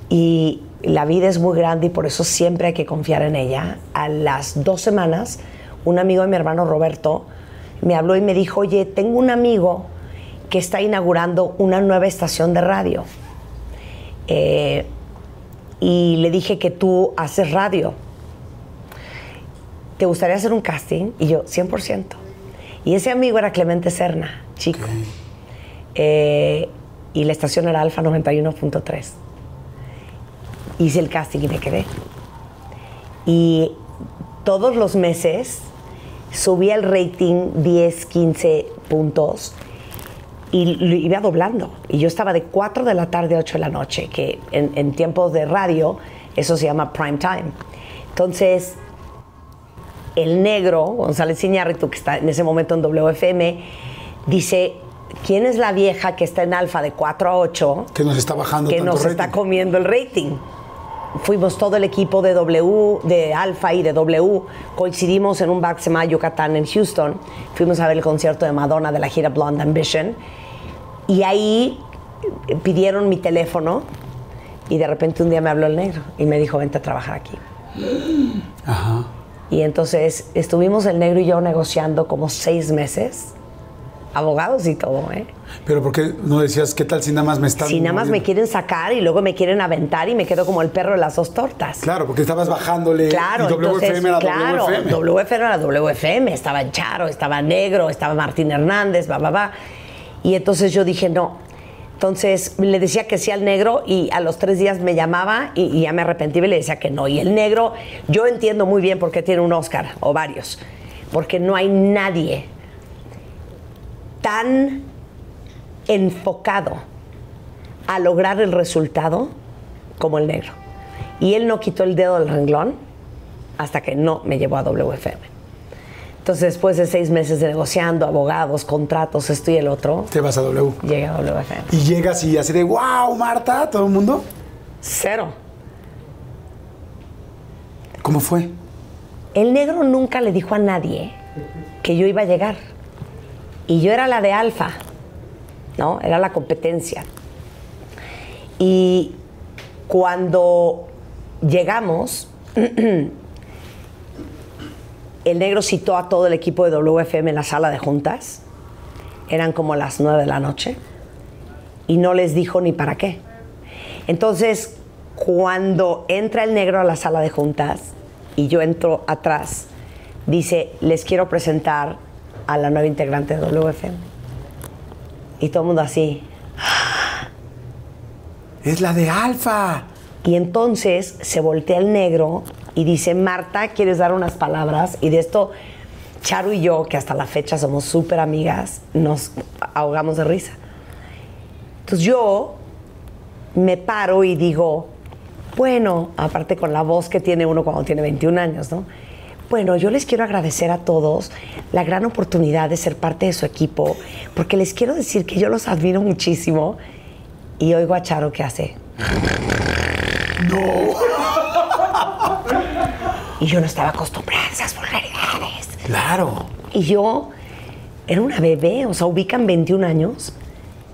y la vida es muy grande y por eso siempre hay que confiar en ella. A las dos semanas, un amigo de mi hermano Roberto me habló y me dijo, oye, tengo un amigo que está inaugurando una nueva estación de radio. Eh, y le dije que tú haces radio. ¿Te gustaría hacer un casting? Y yo, 100%. Y ese amigo era Clemente Serna, chico. Eh, y la estación era Alfa 91.3. Hice el casting y me quedé. Y todos los meses subía el rating 10, 15 puntos y lo iba doblando. Y yo estaba de 4 de la tarde a 8 de la noche, que en, en tiempos de radio eso se llama prime time. Entonces, el negro, González Iñárritu, que está en ese momento en WFM, dice, ¿quién es la vieja que está en alfa de 4 a 8 que nos está bajando que tanto nos está comiendo el rating? Fuimos todo el equipo de W, de Alfa y de W, coincidimos en un llama Yucatán en Houston, fuimos a ver el concierto de Madonna de la gira Blonde Ambition y ahí eh, pidieron mi teléfono y de repente un día me habló el negro y me dijo, vente a trabajar aquí. Ajá. Y entonces estuvimos el negro y yo negociando como seis meses, abogados y todo, ¿eh? Pero ¿por qué no decías qué tal si nada más me están Si nada más me quieren sacar y luego me quieren aventar y me quedo como el perro de las dos tortas. Claro, porque estabas bajándole Claro, y WFM entonces, era claro, WFM. WFM era WFM, estaba Charo, estaba Negro, estaba Martín Hernández, va, va, va. Y entonces yo dije, no. Entonces le decía que sí al negro y a los tres días me llamaba y, y ya me arrepentí y le decía que no. Y el negro, yo entiendo muy bien por qué tiene un Oscar o varios. Porque no hay nadie tan enfocado a lograr el resultado como el negro. Y él no quitó el dedo del renglón hasta que no me llevó a WFM. Entonces, después de seis meses de negociando, abogados, contratos, esto y el otro, Te vas a W. llegué a WFM. Y llegas y así de, wow, Marta, todo el mundo. Cero. ¿Cómo fue? El negro nunca le dijo a nadie que yo iba a llegar. Y yo era la de alfa, ¿no? Era la competencia. Y cuando llegamos, el negro citó a todo el equipo de WFM en la sala de juntas. Eran como las nueve de la noche. Y no les dijo ni para qué. Entonces, cuando entra el negro a la sala de juntas y yo entro atrás, dice, les quiero presentar a la nueva integrante de WFM. Y todo el mundo así. Es la de Alfa. Y entonces se voltea el negro y dice, Marta, ¿quieres dar unas palabras? Y de esto, Charo y yo, que hasta la fecha somos súper amigas, nos ahogamos de risa. Entonces yo me paro y digo, bueno, aparte con la voz que tiene uno cuando tiene 21 años, ¿no? Bueno, yo les quiero agradecer a todos la gran oportunidad de ser parte de su equipo, porque les quiero decir que yo los admiro muchísimo. Y oigo a Charo que hace. Y yo no estaba acostumbrada a esas vulgaridades. Claro. Y yo era una bebé, o sea, ubican 21 años.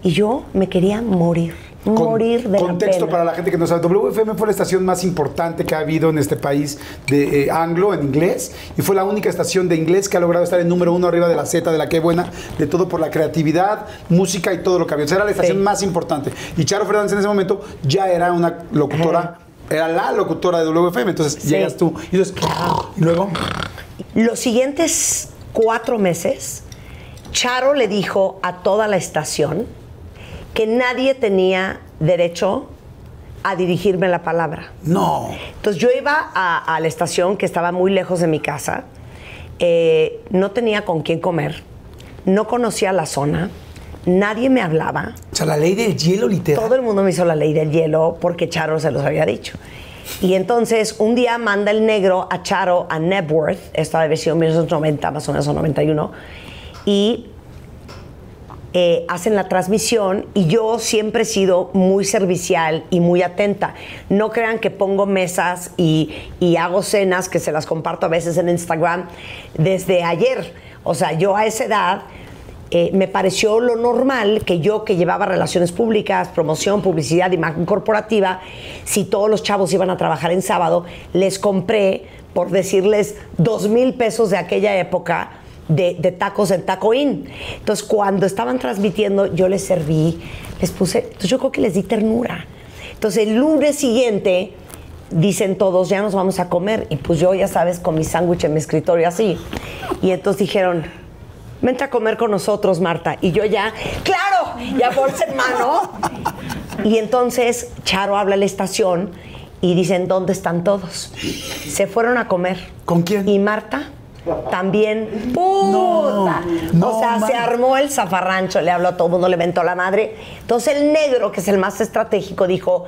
Y yo me quería morir, morir de la Contexto pena. para la gente que no sabe. WFM fue la estación más importante que ha habido en este país de eh, anglo, en inglés, y fue la única estación de inglés que ha logrado estar en número uno arriba de la Z, de la que buena, de todo por la creatividad, música y todo lo que había. O sea, era la estación Sí. más importante. Y Charo Fernández en ese momento ya era una locutora, era la locutora de WFM. Entonces Sí. llegas tú y dices, y luego, Los siguientes cuatro meses Charo le dijo a toda la estación que nadie tenía derecho a dirigirme la palabra. No. Entonces yo iba a, a la estación que estaba muy lejos de mi casa, eh, no tenía con quién comer, no conocía la zona, nadie me hablaba. O sea, la ley del hielo literal. Todo el mundo me hizo la ley del hielo porque Charo se los había dicho. Y entonces un día manda el negro a Charo a Nebworth, esto debe sido en 1990, más o menos, o 91, y eh, hacen la transmisión y yo siempre he sido muy servicial y muy atenta. No crean que pongo mesas y, hago cenas que se las comparto a veces en Instagram desde ayer. O sea, yo a esa edad eh, me pareció lo normal que yo que llevaba relaciones públicas, promoción, publicidad, imagen corporativa, si todos los chavos iban a trabajar en sábado, les compré, por decirles, dos mil pesos de aquella época de, de tacos en Taco Inn. Entonces, cuando estaban transmitiendo, yo les serví, les puse, entonces yo creo que les di ternura. Entonces, el lunes siguiente, dicen todos, ya nos vamos a comer. Y pues yo, ya sabes, con mi sándwich en mi escritorio así. Y entonces dijeron, vente a comer con nosotros, Marta. Y yo ya, claro, ya bolsa en mano. Y entonces Charo habla a la estación y dicen, ¿dónde están todos? Se fueron a comer. ¿Con quién? Y Marta también, puta. no, o sea, man. se armó el zafarrancho, le habló a todo el mundo, le ventó la madre. Entonces el negro, que es el más estratégico, dijo,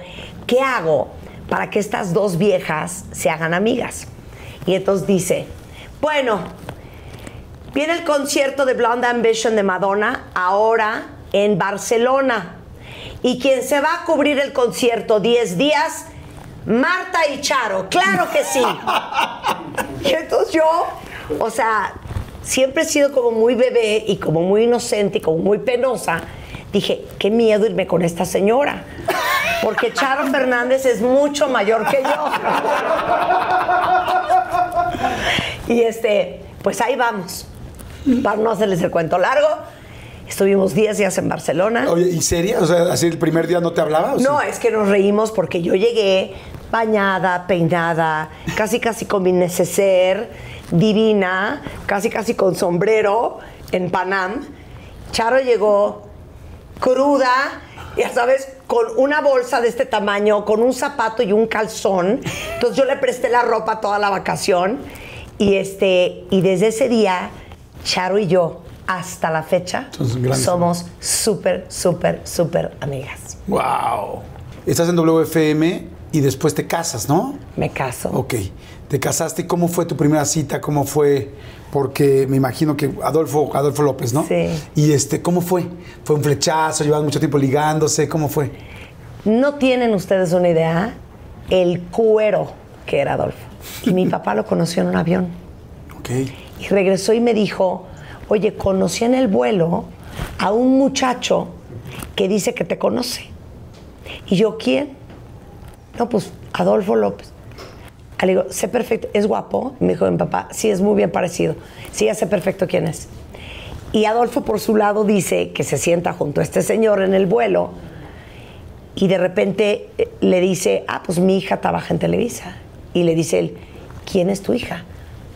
¿qué hago para que estas dos viejas se hagan amigas? Y entonces dice, bueno, viene el concierto de Blonde Ambition de Madonna ahora en Barcelona. Y quien se va a cubrir el concierto 10 días, Marta y Charo, claro que sí. Y entonces yo, o sea, siempre he sido como muy bebé y como muy inocente y como muy penosa. Dije, qué miedo irme con esta señora. Porque Charo Fernández es mucho mayor que yo. Y este, pues ahí vamos. Para no hacerles el cuento largo, estuvimos 10 días en Barcelona. Oye, ¿y seria? O sea, así el primer día no te hablaba. ¿o No, sí? es que nos reímos porque yo llegué bañada, peinada, casi casi con mi neceser, divina, casi casi con sombrero en Panam. Charo llegó cruda, ya sabes, con una bolsa de este tamaño, con un zapato y un calzón. Entonces yo le presté la ropa toda la vacación y este y desde ese día Charo y yo hasta la fecha somos súper, súper, súper amigas. Wow. Estás en WFM y después te casas, ¿no? Me caso. Ok. Te casaste. ¿y ¿Cómo fue tu primera cita? ¿Cómo fue? Porque me imagino que Adolfo, Adolfo López, ¿no? Sí. Y este, ¿cómo fue? ¿Fue un flechazo? ¿Llevaban mucho tiempo ligándose? ¿Cómo fue? No tienen ustedes una idea el cuero que era Adolfo. Y mi papá lo conoció en un avión. Ok. Y regresó y me dijo, oye, conocí en el vuelo a un muchacho que dice que te conoce. Y yo, ¿quién? No, pues Adolfo López. Le digo, sé perfecto, ¿es guapo? Me dijo mi papá, sí, es muy bien parecido. Sí, ya sé perfecto quién es. Y Adolfo, por su lado, dice que se sienta junto a este señor en el vuelo y de repente eh, le dice, ah, pues mi hija trabaja en Televisa. Y le dice él, ¿quién es tu hija?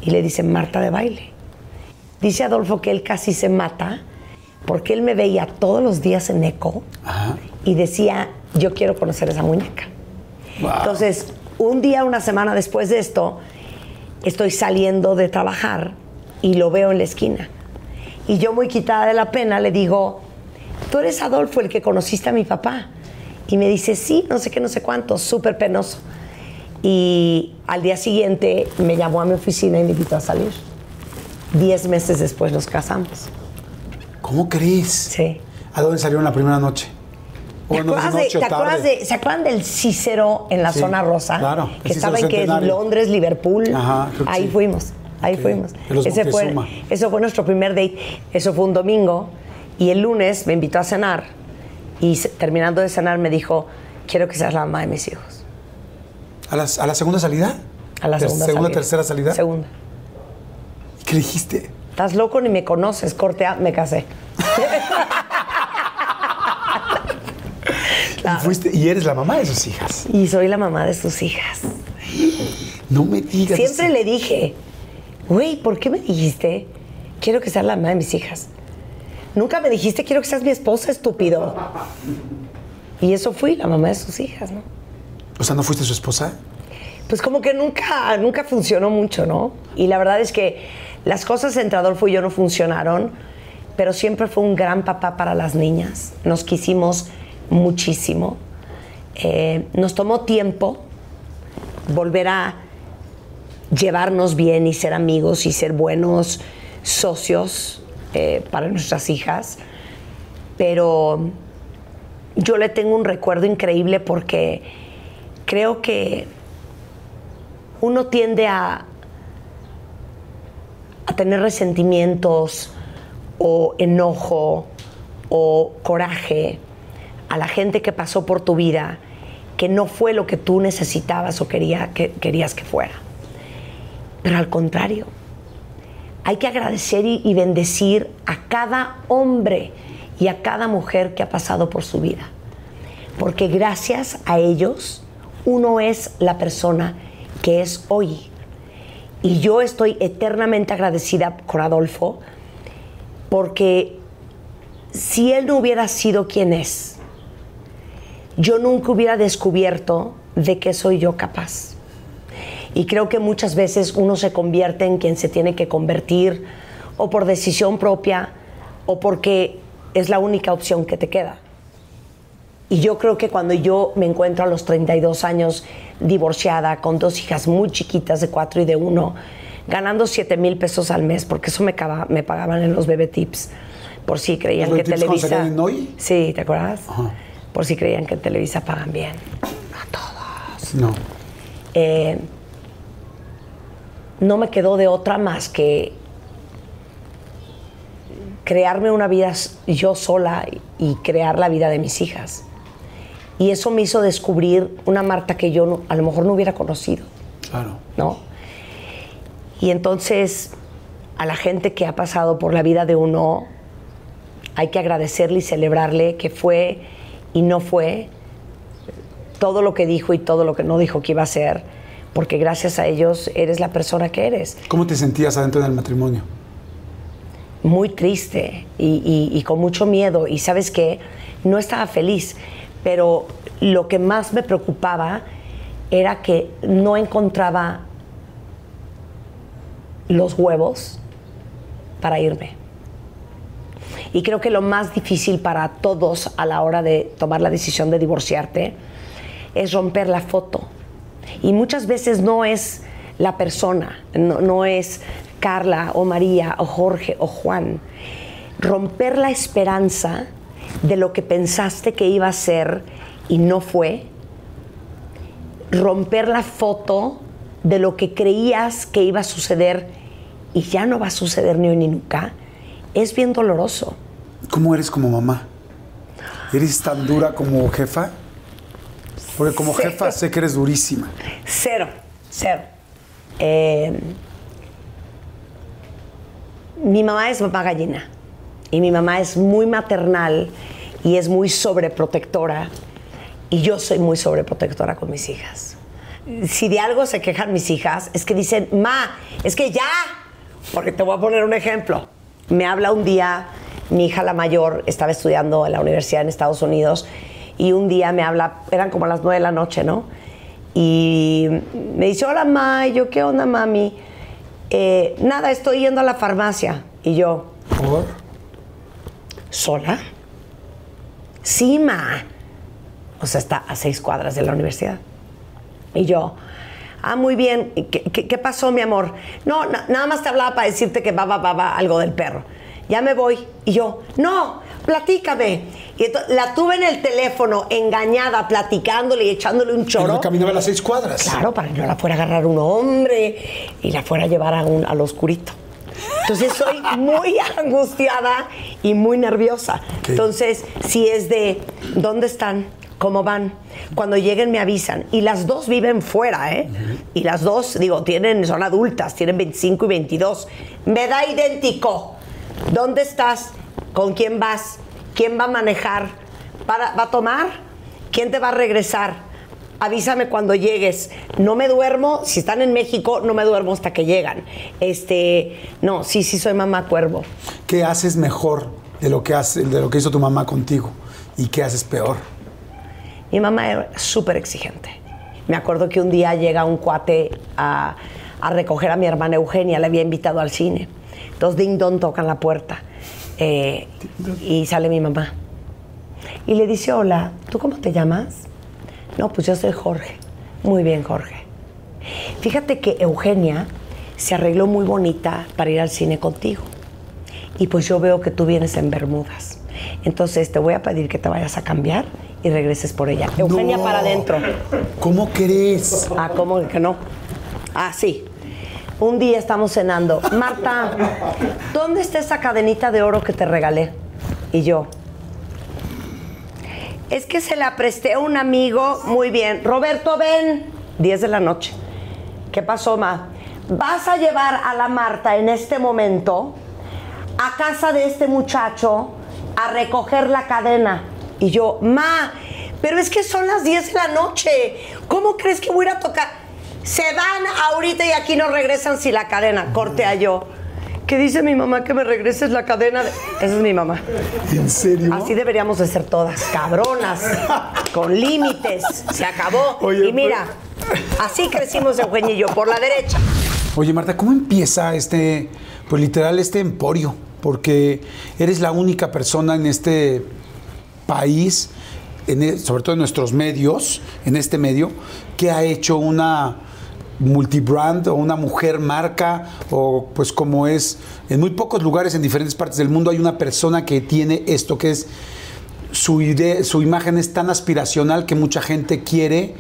Y le dice, Marta de baile. Dice Adolfo que él casi se mata porque él me veía todos los días en eco Ajá. y decía, yo quiero conocer esa muñeca. Wow. Entonces, un día, una semana después de esto, estoy saliendo de trabajar y lo veo en la esquina. Y yo muy quitada de la pena le digo, tú eres Adolfo, el que conociste a mi papá. Y me dice, sí, no sé qué, no sé cuánto, súper penoso. Y al día siguiente me llamó a mi oficina y me invitó a salir. Diez meses después nos casamos. ¿Cómo crees? Sí. ¿A dónde salieron la primera noche? ¿Te Bueno, acuerdas, de, te acuerdas de- ¿Se acuerdan del Cícero en la Sí, zona rosa? claro, Que estaba en que. Londres, Liverpool. Ajá, Ahí sí. fuimos, ahí fuimos. Ese fue, eso fue nuestro primer date. Eso fue un domingo. Y el lunes me invitó a cenar. Y terminando de cenar me dijo, quiero que seas la mamá de mis hijos. ¿A, las- a la segunda salida? A la segunda segunda salida. tercera salida? Segunda. ¿Qué dijiste? Estás loco ni me conoces, corte A, me casé. Y, fuiste, y eres la mamá de sus hijas. Y soy la mamá de sus hijas. No me digas. Siempre le dije, güey, ¿por qué me dijiste? Quiero que seas la mamá de mis hijas. nunca me dijiste quiero que seas mi esposa, estúpido. Y eso fui, la mamá de sus hijas, ¿no? O sea, ¿no fuiste su esposa? Pues como que nunca, nunca funcionó mucho, ¿no? Y la verdad es que las cosas entre Adolfo y yo no funcionaron, pero siempre fue un gran papá para las niñas. Nos quisimos muchísimo. Eh, nos tomó tiempo volver a llevarnos bien y ser amigos y ser buenos socios eh, para nuestras hijas. Pero yo le tengo un recuerdo increíble porque creo que uno tiende a, a tener resentimientos o enojo o coraje a la gente que pasó por tu vida que no fue lo que tú necesitabas o quería, que, querías que fuera. Pero al contrario, hay que agradecer y, bendecir a cada hombre y a cada mujer que ha pasado por su vida. Porque gracias a ellos uno es la persona que es hoy. Y yo estoy eternamente agradecida con Adolfo porque si él no hubiera sido quien es, yo nunca hubiera descubierto de qué soy yo capaz. Y creo que muchas veces uno se convierte en quien se tiene que convertir o por decisión propia o porque es la única opción que te queda. Y yo creo que cuando yo me encuentro a los 32 años divorciada, con dos hijas muy chiquitas de 4 y de 1, ganando 7 mil pesos al mes, porque eso me, pagaban en los bebé tips, por si creían ¿Los que Televisa... salían en Hoy? Sí, ¿te acuerdas? Ajá. Por si creían que en Televisa pagan bien. A todos. No. Eh, no me quedó de otra más que crearme una vida yo sola y crear la vida de mis hijas. Y eso me hizo descubrir una Marta que yo no- a lo mejor no hubiera conocido, Claro. ¿no? Y entonces a la gente que ha pasado por la vida de uno hay que agradecerle y celebrarle que fue y no fue todo lo que dijo y todo lo que no dijo que iba a ser, porque gracias a ellos eres la persona que eres. ¿Cómo te sentías adentro del matrimonio? Muy triste y, y- y con mucho miedo. Y sabes que no estaba feliz, pero lo que más me preocupaba era que no encontraba los huevos para irme. Y creo que lo más difícil para todos a la hora de tomar la decisión de divorciarte es romper la foto. Y muchas veces no es la persona, no, no es Carla o María o Jorge o Juan. Romper la esperanza de lo que pensaste que iba a ser y no fue. Romper la foto de lo que creías que iba a suceder y ya no va a suceder ni hoy ni nunca. Es bien doloroso. ¿Cómo eres como mamá? ¿Eres tan dura como jefa? Porque como jefa sé que eres durísima. Cero, cero. Eh, mi mamá es mamá gallina y mi mamá es muy maternal y es muy sobreprotectora y yo soy muy sobreprotectora con mis hijas. Si de algo se quejan mis hijas es que dicen, ma, es que ya, porque te voy a poner un ejemplo. Me habla un día, mi hija la mayor estaba estudiando en la universidad en Estados Unidos y un día me habla, eran como las nueve de la noche, ¿no? Y me dice, hola, ma, y yo, ¿qué onda, mami? "Eh, nada, estoy yendo a la farmacia. Y yo, ¿Por? ¿sola? Sí, ma. O sea, está a seis cuadras de la universidad. Y yo, ah, muy bien. ¿Y ¿Qué, qué- qué pasó, mi amor? No, na- nada más te hablaba para decirte que va, va, va, va, algo del perro. Ya me voy. Y yo, no, platícame. Y ento- la tuve en el teléfono, engañada, platicándole y echándole un Pero choro. no caminaba las seis cuadras. Claro, para que no la fuera a agarrar un hombre y la fuera a llevar a un, al oscurito. Entonces soy muy angustiada y muy nerviosa. Entonces, si es de ¿dónde están? ¿Cómo van? Cuando lleguen me avisan. Y las dos viven fuera, ¿eh? Y las dos, digo, tienen, son adultas, tienen 25 y 22. Me da idéntico. ¿Dónde estás? ¿Con quién vas? ¿Quién va a manejar? ¿Para- ¿Va a tomar? ¿Quién te va a regresar? Avísame cuando llegues. No me duermo, si están en México, no me duermo hasta que llegan. Este, no, sí, sí soy mamá cuervo. ¿Qué haces mejor de lo que hace, de lo que hizo tu mamá contigo y qué haces peor. Mi mamá era súper exigente. Me acuerdo que un día llega un cuate a, a recoger a mi hermana Eugenia, le había invitado al cine. Entonces Ding Dong tocan la puerta eh, y sale mi mamá. Y le dice, hola, ¿tú cómo te llamas? No, pues yo soy Jorge. Muy bien, Jorge. Fíjate que Eugenia se arregló muy bonita para ir al cine contigo. Y pues yo veo que tú vienes en Bermudas. Entonces te voy a pedir que te vayas a cambiar y regreses por ella. Eugenia No. para adentro. ¿Cómo crees? Ah, ¿cómo que no? Ah, sí. Un día estamos cenando. Marta, ¿dónde está esa cadenita de oro que te regalé? Y yo. Es que se la presté a un amigo. Muy bien. Roberto, ven. 10 de la noche. ¿Qué pasó, Ma? Vas a llevar a la Marta en este momento a casa de este muchacho a recoger la cadena. Y yo, Ma, pero es que son las 10 de la noche. ¿Cómo crees que voy a ir a tocar? Se van ahorita y aquí no regresan si la cadena. Corte a yo. ¿Qué dice mi mamá que me regreses la cadena? de-?" Esa es mi mamá. ¿En serio? Así deberíamos de ser todas, cabronas, con límites. Se acabó. Oye, y mira, así crecimos Eugenia y yo, por la derecha. Oye, Marta, ¿cómo empieza este, pues literal, este emporio? Porque eres la única persona en este país, e- sobre todo en nuestros medios, en este medio, que ha hecho una multibrand o una mujer marca o pues como es en muy pocos lugares en diferentes partes del mundo hay una persona que tiene esto que es su idea, su imagen es tan aspiracional que mucha gente quiere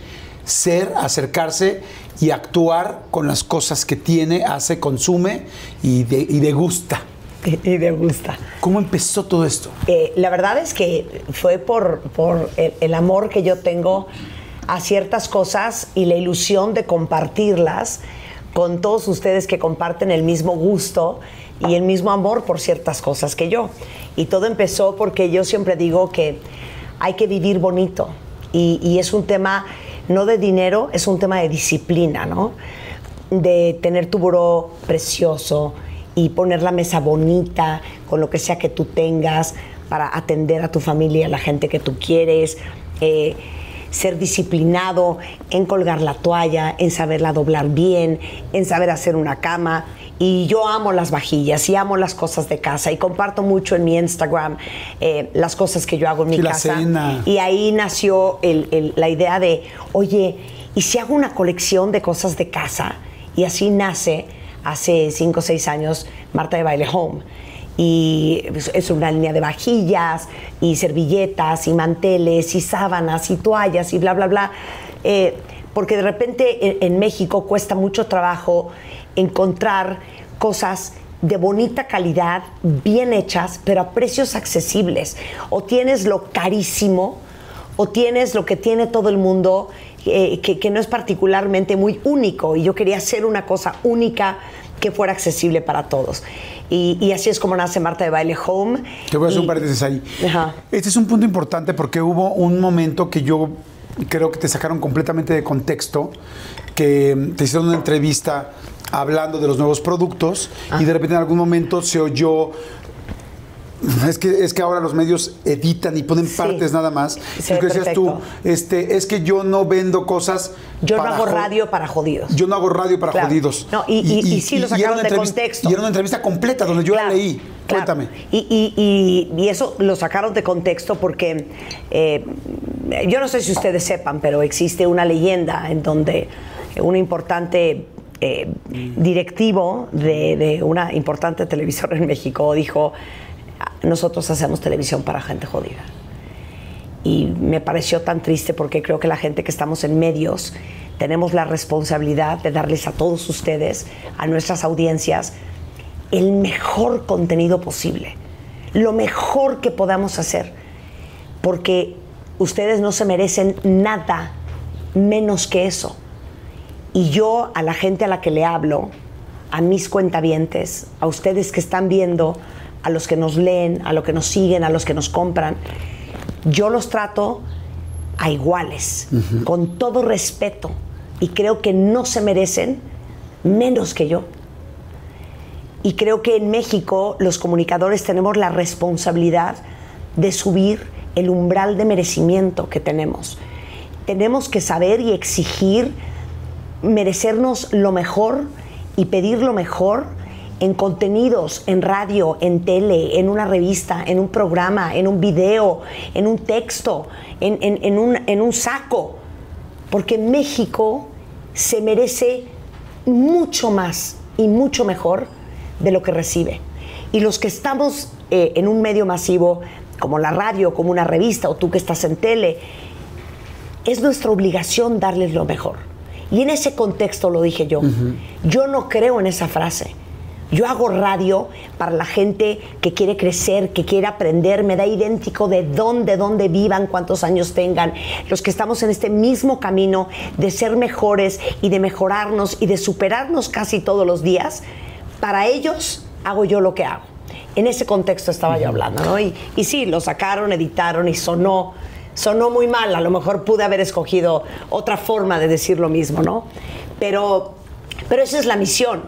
ser, acercarse y actuar con las cosas que tiene, hace, consume y, de, y degusta. Y, me gusta. ¿Cómo empezó todo esto? Eh, la verdad es que fue por, por el, el amor que yo tengo a ciertas cosas y la ilusión de compartirlas con todos ustedes que comparten el mismo gusto y el mismo amor por ciertas cosas que yo. Y todo empezó porque yo siempre digo que hay que vivir bonito y, y es un tema no de dinero, es un tema de disciplina, ¿no? De tener tu buró precioso, y poner la mesa bonita con lo que sea que tú tengas para atender a tu familia, a la gente que tú quieres, eh, ser disciplinado en colgar la toalla, en saberla doblar bien, en saber hacer una cama. Y yo amo las vajillas y amo las cosas de casa y comparto mucho en mi Instagram eh, las cosas que yo hago en mi la casa. cena. Y ahí nació el- el- la idea de, oye, ¿y si hago una colección de cosas de casa? Y así nace, hace cinco o seis años, Marta de Baile Home. Y es- es una línea de vajillas y servilletas y manteles y sábanas y toallas y bla, bla, bla. Eh, porque de repente en, en México cuesta mucho trabajo encontrar cosas de bonita calidad, bien hechas, pero a precios accesibles. O tienes lo carísimo, o tienes lo que tiene todo el mundo, eh, que, que no es particularmente muy único. Y yo quería hacer una cosa única que fuera accesible para todos. Y, y así es como nace Marta de Baile Home. Te voy a hacer un paréntesis ahí. Ajá. Este es un punto importante porque hubo un momento que yo creo que te sacaron completamente de contexto, que te hicieron una entrevista hablando de los nuevos productos y de repente en algún momento se oyó... Es que, es que ahora los medios editan y ponen Sí. partes nada más. Lo que decías tú, este, es que yo no vendo cosas. Yo no hago radio para jodidos. Yo no hago radio para Claro. jodidos. No, y- y- y sí lo sacaron de contexto. Y era una entrevista completa donde yo Claro, la leí. claro. Cuéntame. Y, y- y- y eso lo sacaron de contexto porque eh, yo no sé si ustedes sepan, pero existe una leyenda en donde un importante eh, directivo de, de una importante televisora en México dijo, nosotros hacemos televisión para gente jodida. Y me pareció tan triste porque creo que la gente que estamos en medios tenemos la responsabilidad de darles a todos ustedes, a nuestras audiencias, el mejor contenido posible, lo mejor que podamos hacer, porque ustedes no se merecen nada menos que eso. Y yo a la gente a la que le hablo, a mis cuentavientes, a ustedes que están viendo, a los que nos leen, a los que nos siguen, a los que nos compran, yo los trato a iguales, con todo respeto, y creo que no se merecen menos que yo. Y creo que en México los comunicadores tenemos la responsabilidad de subir el umbral de merecimiento que tenemos. Tenemos que saber y exigir merecernos lo mejor y pedir lo mejor en contenidos, en radio, en tele, en una revista, en un programa, en un video, en un texto, en, un, en un saco. Porque México se merece mucho más y mucho mejor de lo que recibe. Y los que estamos eh, en un medio masivo, como la radio, como una revista, o tú que estás en tele, es nuestra obligación darles lo mejor. Y en ese contexto lo dije yo. Yo no creo en esa frase. Yo hago radio para la gente que quiere crecer, que quiere aprender, me da idéntico de dónde, dónde vivan, cuántos años tengan. Los que estamos en este mismo camino de ser mejores y de mejorarnos y de superarnos casi todos los días, para ellos hago yo lo que hago. En ese contexto estaba yo hablando, ¿no? Y, y sí, lo sacaron, editaron y sonó, sonó muy mal. A lo mejor pude haber escogido otra forma de decir lo mismo, ¿no? Pero, pero esa es la misión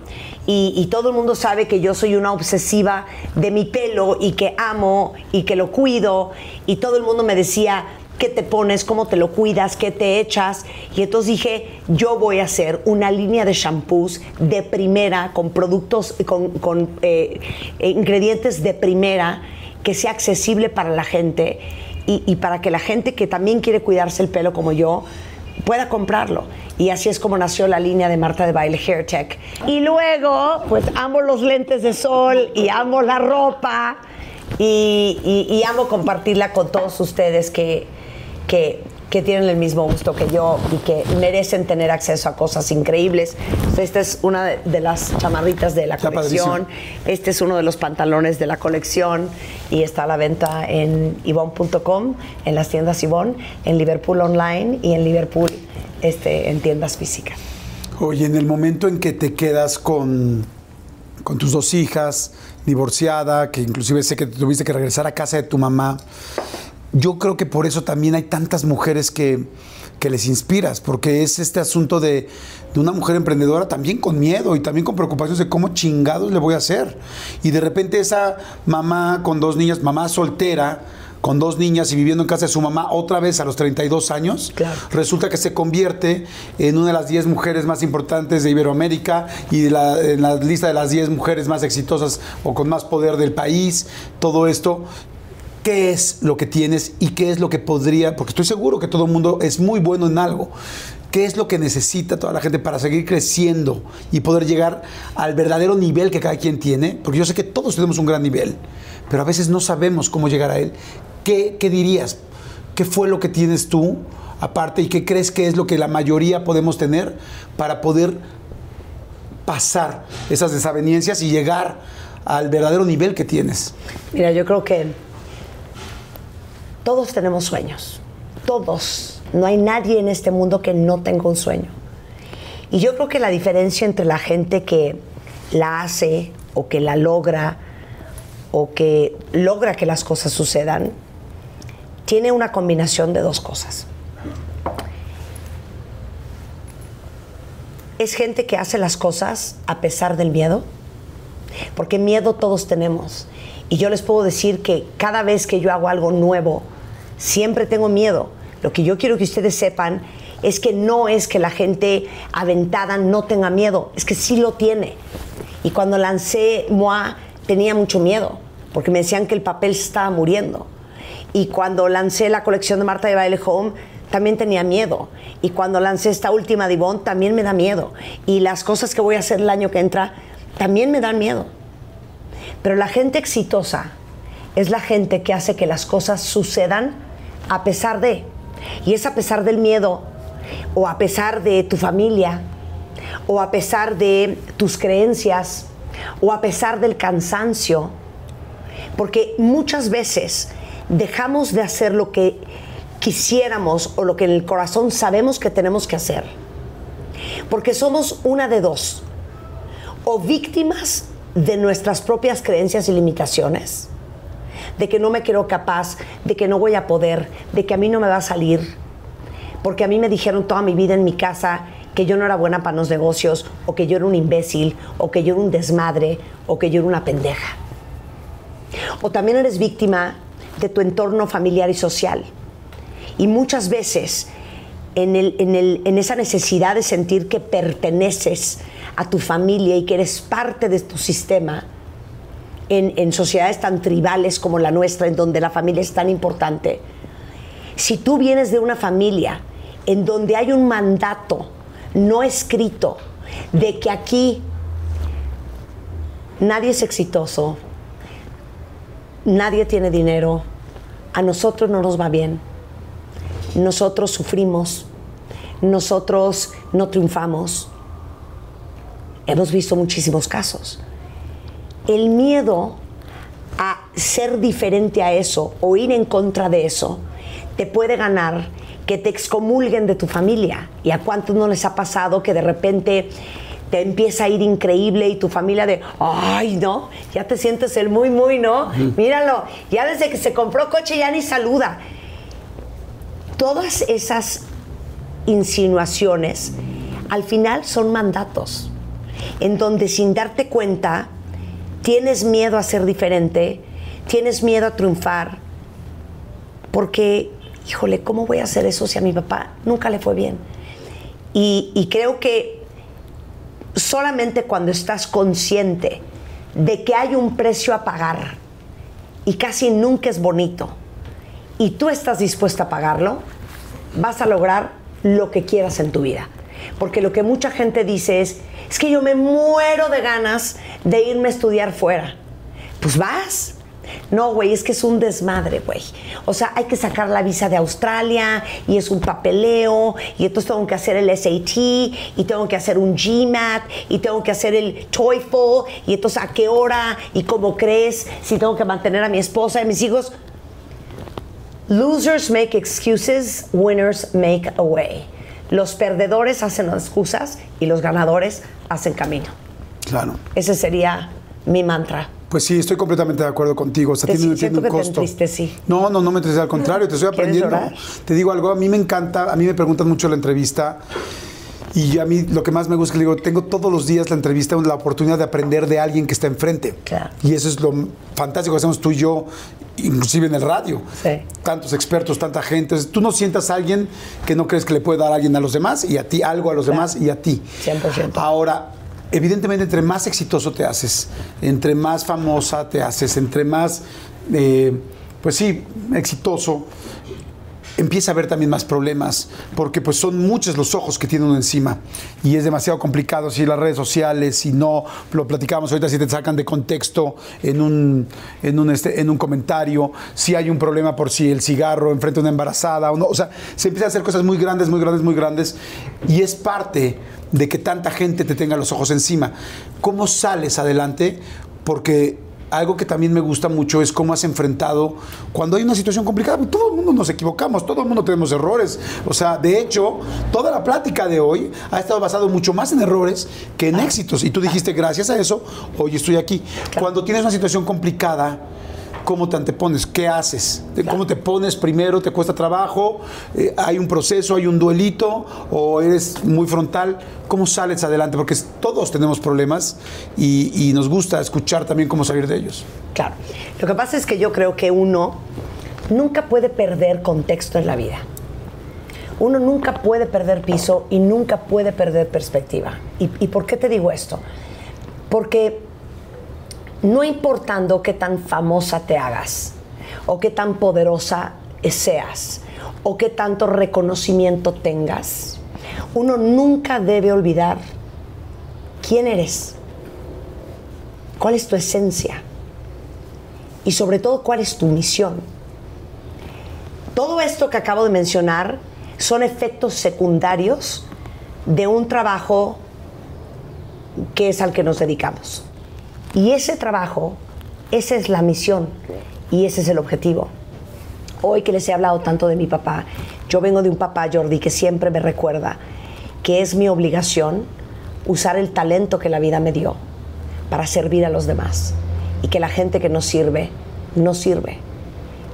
y, todo el mundo sabe que yo soy una obsesiva de mi pelo y que amo y que lo cuido y todo el mundo me decía, ¿qué te pones? ¿Cómo te lo cuidas? ¿Qué te echas? Y entonces dije, yo voy a hacer una línea de shampoos de primera, con productos, con, eh, ingredientes de primera, que sea accesible para la gente y para que la gente que también quiere cuidarse el pelo como yo, pueda comprarlo. Y así es como nació la línea de Marta de Baile Hair Tech. Y luego, pues amo los lentes de sol y amo la ropa y, amo compartirla con todos ustedes que, que, tienen el mismo gusto que yo y que merecen tener acceso a cosas increíbles. Esta es una de, las chamarritas de la colección. Este es uno de los pantalones de la colección y está a la venta en ivon.com, en las tiendas Ivon, en Liverpool Online y en Liverpool este, en tiendas físicas. Oye, en el momento en que te quedas con, con tus dos hijas, divorciada, que inclusive sé que tuviste que regresar a casa de tu mamá, yo creo que por eso también hay tantas mujeres que, que les inspiras, porque es este asunto de, de, una mujer emprendedora también con miedo y también con preocupaciones de cómo chingados le voy a hacer. Y de repente esa mamá con dos niñas, mamá soltera, con dos niñas y viviendo en casa de su mamá otra vez a los 32 años, resulta que se convierte en una de las 10 mujeres más importantes de Iberoamérica y en la lista de las 10 mujeres más exitosas o con más poder del país. Todo esto qué es lo que tienes y qué es lo que podría, porque estoy seguro que todo el mundo es muy bueno en algo. ¿Qué es lo que necesita toda la gente para seguir creciendo y poder llegar al verdadero nivel que cada quien tiene? Porque yo sé que todos tenemos un gran nivel, pero a veces no sabemos cómo llegar a él. ¿qué, dirías? ¿Qué fue lo que tienes tú aparte y qué crees que es lo que la mayoría podemos tener para poder pasar esas desavenencias y llegar al verdadero nivel que tienes? Mira, yo creo que todos tenemos sueños, todos. No hay nadie en este mundo que no tenga un sueño. Y yo creo que la diferencia entre la gente que la hace o que la logra o que logra que las cosas sucedan tiene una combinación de dos cosas. Es gente que hace las cosas a pesar del miedo, porque miedo todos tenemos. Y yo les puedo decir que cada vez que yo hago algo nuevo, siempre tengo miedo. Lo que yo quiero que ustedes sepan es que no es que la gente aventada no tenga miedo, es que sí lo tiene. Y cuando lancé MOA tenía mucho miedo, porque me decían que el papel se estaba muriendo. Y cuando lancé la colección de Marta de Baile Home, también tenía miedo. Y cuando lancé esta última Divon, también me da miedo. Y las cosas que voy a hacer el año que entra, también me dan miedo. Pero la gente exitosa es la gente que hace que las cosas sucedan a pesar de. Y es a pesar del miedo, o a pesar de tu familia, o a pesar de tus creencias, o a pesar del cansancio. Porque muchas veces dejamos de hacer lo que quisiéramos o lo que en el corazón sabemos que tenemos que hacer. Porque somos una de dos. O víctimas de nuestras propias creencias y limitaciones. De que no me quiero capaz, de que no voy a poder, de que a mí no me va a salir. Porque a mí me dijeron toda mi vida en mi casa que yo no era buena para los negocios, o que yo era un imbécil, o que yo era un desmadre, o que yo era una pendeja. O también eres víctima de tu entorno familiar y social. Y muchas veces en, en esa necesidad de sentir que perteneces a tu familia y que eres parte de tu sistema, en, sociedades tan tribales como la nuestra, en donde la familia es tan importante, si tú vienes de una familia en donde hay un mandato no escrito de que aquí nadie es exitoso, nadie tiene dinero, a nosotros no nos va bien, nosotros sufrimos, nosotros no triunfamos. Hemos visto muchísimos casos el miedo a ser diferente a eso o ir en contra de eso te puede ganar que te excomulguen de tu familia. ¿Y a cuántos no les ha pasado que de repente te empieza a ir increíble y tu familia de, ay, no, ya te sientes el muy, muy, ¿no? Míralo, ya desde que se compró coche ya ni saluda. Todas esas insinuaciones al final son mandatos, en donde sin darte cuenta tienes miedo a ser diferente, tienes miedo a triunfar, porque, híjole, ¿cómo voy a hacer eso si a mi papá nunca le fue bien? Y, creo que solamente cuando estás consciente de que hay un precio a pagar y casi nunca es bonito, y tú estás dispuesta a pagarlo, vas a lograr lo que quieras en tu vida. Porque lo que mucha gente dice es, es que yo me muero de ganas de irme a estudiar fuera. Pues vas. No, güey, es que es un desmadre, güey. O sea, hay que sacar la visa de Australia y es un papeleo y entonces tengo que hacer el SAT y tengo que hacer un GMAT y tengo que hacer el TOEFL y entonces a qué hora y cómo crees si tengo que mantener a mi esposa y mis hijos. Losers make excuses, winners make a way. Los perdedores hacen las excusas y los ganadores hacen camino. Claro. Ese sería mi mantra. Pues sí, estoy completamente de acuerdo contigo. O sea, tiene, tiene un costo. sí. No, no, no me entriste, al contrario, te estoy aprendiendo. Te digo algo, a mí me encanta, a mí me preguntan mucho la entrevista y a mí lo que más me gusta es que digo, tengo todos los días la entrevista, la oportunidad de aprender de alguien que está enfrente. Y eso es lo fantástico que hacemos tú y yo, inclusive en el radio. Tantos expertos, tanta gente. tú no sientas a alguien que no crees que le puede dar a alguien a los demás y a ti, algo a los demás y a ti. 100%. Ahora, evidentemente, entre más exitoso te haces, entre más famosa te haces, entre más, eh, pues sí, exitoso, empieza a haber también más problemas, porque pues son muchos los ojos que tiene uno encima y es demasiado complicado si las redes sociales, si no, lo platicamos ahorita, si te sacan de contexto en un, en un, este, en un comentario, si hay un problema por si el cigarro enfrente a una embarazada, o, no, o sea, se empiezan a hacer cosas muy grandes, muy grandes, muy grandes y es parte de que tanta gente te tenga los ojos encima. ¿Cómo sales adelante? Porque algo que también me gusta mucho es cómo has enfrentado cuando hay una situación complicada. Todo el mundo nos equivocamos, todo el mundo tenemos errores. O sea, de hecho, toda la plática de hoy ha estado basado mucho más en errores que en éxitos. Y tú dijiste, gracias a eso, hoy estoy aquí. Cuando tienes una situación complicada, cómo te antepones, qué haces, cómo te pones primero, te cuesta trabajo, eh, hay un proceso, hay un duelito o eres muy frontal, cómo sales adelante, porque todos tenemos problemas y, y nos gusta escuchar también cómo salir de ellos. Claro, lo que pasa es que yo creo que uno nunca puede perder contexto en la vida. Uno nunca puede perder piso y nunca puede perder perspectiva. ¿Y, y por qué te digo esto? Porque no importando qué tan famosa te hagas, o qué tan poderosa seas, o qué tanto reconocimiento tengas, uno nunca debe olvidar quién eres, cuál es tu esencia y sobre todo cuál es tu misión. Todo esto que acabo de mencionar son efectos secundarios de un trabajo que es al que nos dedicamos. Y ese trabajo, esa es la misión y ese es el objetivo. Hoy que les he hablado tanto de mi papá, yo vengo de un papá, Jordi, que siempre me recuerda que es mi obligación usar el talento que la vida me dio para servir a los demás y que la gente que no sirve, no sirve.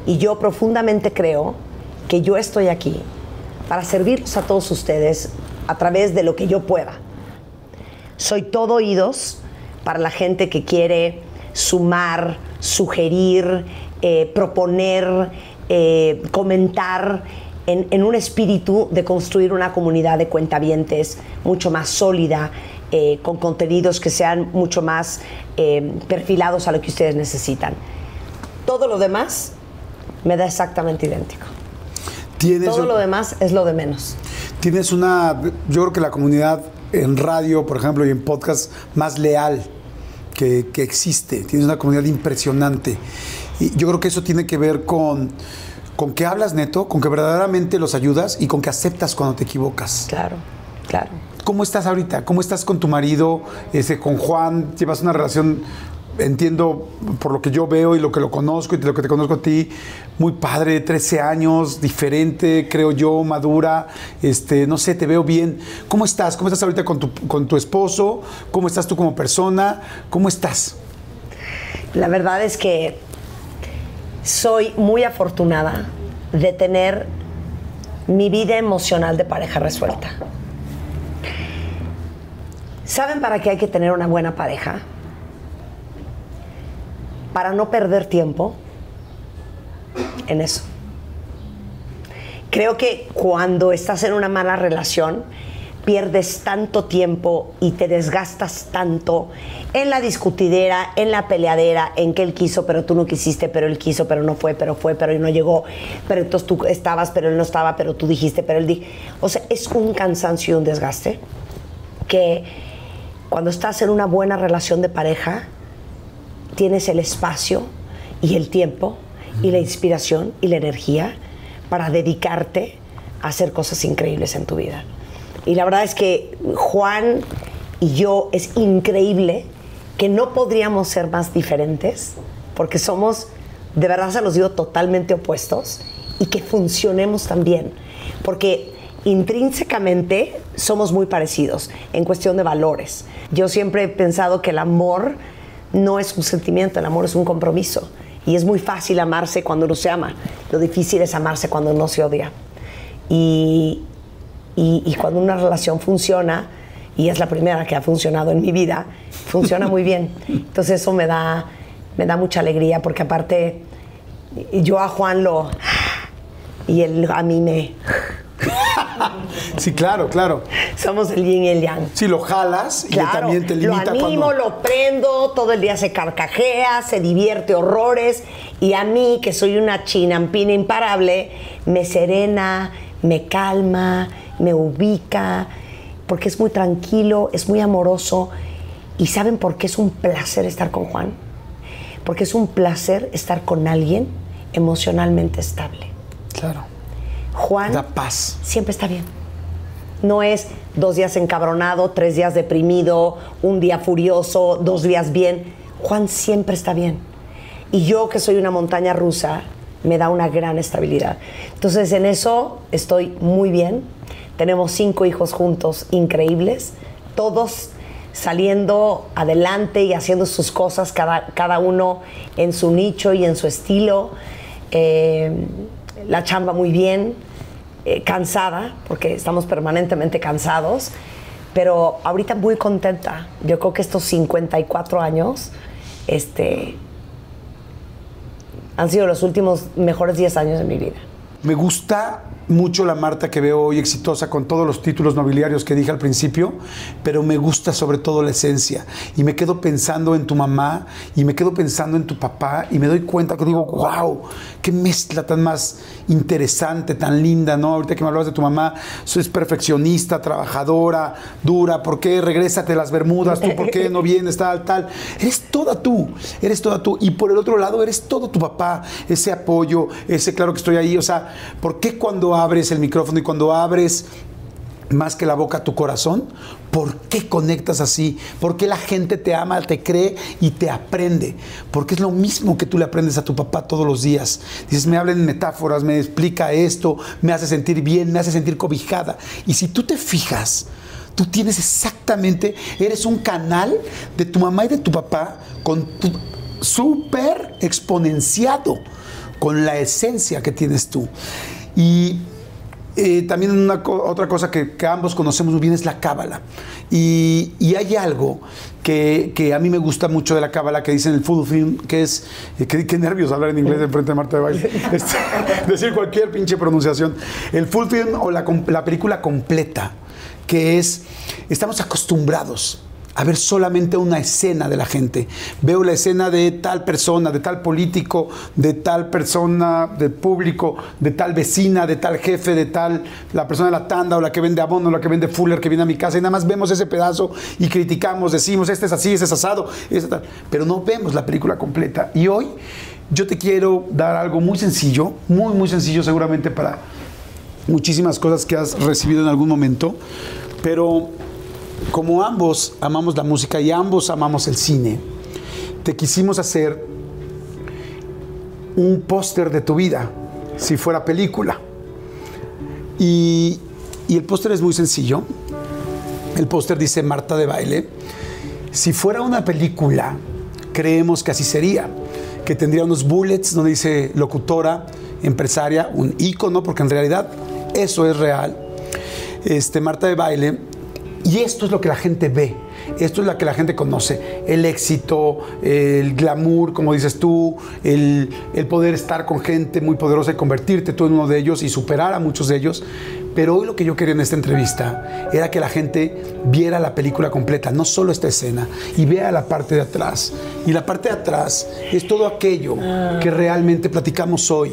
Y yo profundamente creo que yo estoy aquí para servirlos a todos ustedes a través de lo que yo pueda. Soy todo oídos para la gente que quiere sumar, sugerir, eh, proponer, eh, comentar en, un espíritu de construir una comunidad de cuentavientes mucho más sólida, eh, con contenidos que sean mucho más perfilados a lo que ustedes necesitan. Todo lo demás me da exactamente idéntico. Todo lo demás es lo de menos. Tienes una, yo creo que la comunidad en radio, por ejemplo, y en podcast más leal que, existe. Tienes una comunidad impresionante. Y yo creo que eso tiene que ver con, con que hablas neto, con que verdaderamente los ayudas y con que aceptas cuando te equivocas. Claro, claro. ¿Cómo estás ahorita? ¿Cómo estás con tu marido? Ese, con Juan, llevas una relación entiendo por lo que yo veo y lo que lo conozco y lo que te conozco a ti, muy padre, 13 años, diferente, creo yo, madura, este, no sé, te veo bien. ¿Cómo estás? ¿Cómo estás ahorita con tu, con tu esposo? ¿Cómo estás tú como persona? ¿Cómo estás? La verdad es que soy muy afortunada de tener mi vida emocional de pareja resuelta. ¿Saben para qué hay que tener una buena pareja? Para no perder tiempo en eso. Creo que cuando estás en una mala relación, pierdes tanto tiempo y te desgastas tanto en la discutidera, en la peleadera, en que él quiso, pero tú no quisiste, pero él quiso, pero no fue, pero fue, pero no llegó, pero entonces tú estabas, pero él no estaba, pero tú dijiste, pero él dijo. O sea, es un cansancio y un desgaste que cuando estás en una buena relación de pareja, tienes el espacio y el tiempo y la inspiración y la energía para dedicarte a hacer cosas increíbles en tu vida. Y la verdad es que Juan y yo es increíble que no podríamos ser más diferentes porque somos, de verdad se los digo, totalmente opuestos y que funcionemos también. Porque intrínsecamente somos muy parecidos en cuestión de valores. Yo siempre he pensado que el amor no es un sentimiento, el amor es un compromiso. Y es muy fácil amarse cuando uno se ama. Lo difícil es amarse cuando no se odia. Y, y, cuando una relación funciona, y es la primera que ha funcionado en mi vida, funciona muy bien. Entonces eso me da, me da mucha alegría porque aparte yo a Juan lo... Y él a mí me... sí, claro, claro. Somos el yin y el yang. Sí, lo jalas y también te limita Lo animo, lo prendo, todo el día se carcajea, se divierte horrores. Y a mí, que soy una chinampina imparable, me serena, me calma, me ubica, porque es muy tranquilo, es muy amoroso. ¿Y saben por qué es un placer estar con Juan? Porque es un placer estar con alguien emocionalmente estable. Claro. Juan da paz. siempre está bien. No es dos días encabronado, tres días deprimido, un día furioso, dos días bien. Juan siempre está bien. Y yo que soy una montaña rusa, me da una gran estabilidad. Entonces en eso estoy muy bien. Tenemos cinco hijos juntos increíbles, todos saliendo adelante y haciendo sus cosas, cada, cada uno en su nicho y en su estilo. Eh, la chamba muy bien, eh, cansada, porque estamos permanentemente cansados, pero ahorita muy contenta. Yo creo que estos 54 años este, han sido los últimos mejores 10 años de mi vida. Me gusta mucho la Marta que veo hoy exitosa con todos los títulos nobiliarios que dije al principio, pero me gusta sobre todo la esencia. Y me quedo pensando en tu mamá y me quedo pensando en tu papá y me doy cuenta que digo, wow, qué mezcla tan más interesante, tan linda, ¿no? Ahorita que me hablabas de tu mamá, es perfeccionista, trabajadora, dura, ¿por qué regrésate las Bermudas? ¿Tú por qué no vienes tal, tal? Eres toda tú, eres toda tú. Y por el otro lado, eres todo tu papá, ese apoyo, ese claro que estoy ahí. O sea, ¿por qué cuando abres el micrófono y cuando abres más que la boca tu corazón? ¿Por qué conectas así? ¿Por qué la gente te ama, te cree y te aprende? Porque es lo mismo que tú le aprendes a tu papá todos los días. Dices, me habla en metáforas, me explica esto, me hace sentir bien, me hace sentir cobijada. Y si tú te fijas, tú tienes exactamente, eres un canal de tu mamá y de tu papá con tu súper exponenciado con la esencia que tienes tú. Y eh, también una otra cosa que, ambos conocemos muy bien es la cábala. Y, hay algo que, a mí me gusta mucho de la cábala que dice en el full film, que es, eh, qué, nervios hablar en inglés en frente de Marta de Baile, este, decir cualquier pinche pronunciación. El full film o la, la película completa, que es, estamos acostumbrados a ver solamente una escena de la gente. Veo la escena de tal persona, de tal político, de tal persona, de público, de tal vecina, de tal jefe, de tal, la persona de la tanda o la que vende abono, la que vende Fuller, que viene a mi casa, y nada más vemos ese pedazo y criticamos, decimos, este es así, este es asado, este tal. pero no vemos la película completa. Y hoy yo te quiero dar algo muy sencillo, muy, muy sencillo seguramente para muchísimas cosas que has recibido en algún momento, pero como ambos amamos la música y ambos amamos el cine, te quisimos hacer un póster de tu vida, si fuera película. Y, el póster es muy sencillo. El póster dice Marta de baile. Si fuera una película, creemos que así sería, que tendría unos bullets donde dice locutora, empresaria, un icono, porque en realidad eso es real. Este, Marta de baile y esto es lo que la gente ve, esto es lo que la gente conoce, el éxito, el glamour, como dices tú, el, el, poder estar con gente muy poderosa y convertirte tú en uno de ellos y superar a muchos de ellos. Pero hoy lo que yo quería en esta entrevista era que la gente viera la película completa, no solo esta escena, y vea la parte de atrás. Y la parte de atrás es todo aquello que realmente platicamos hoy.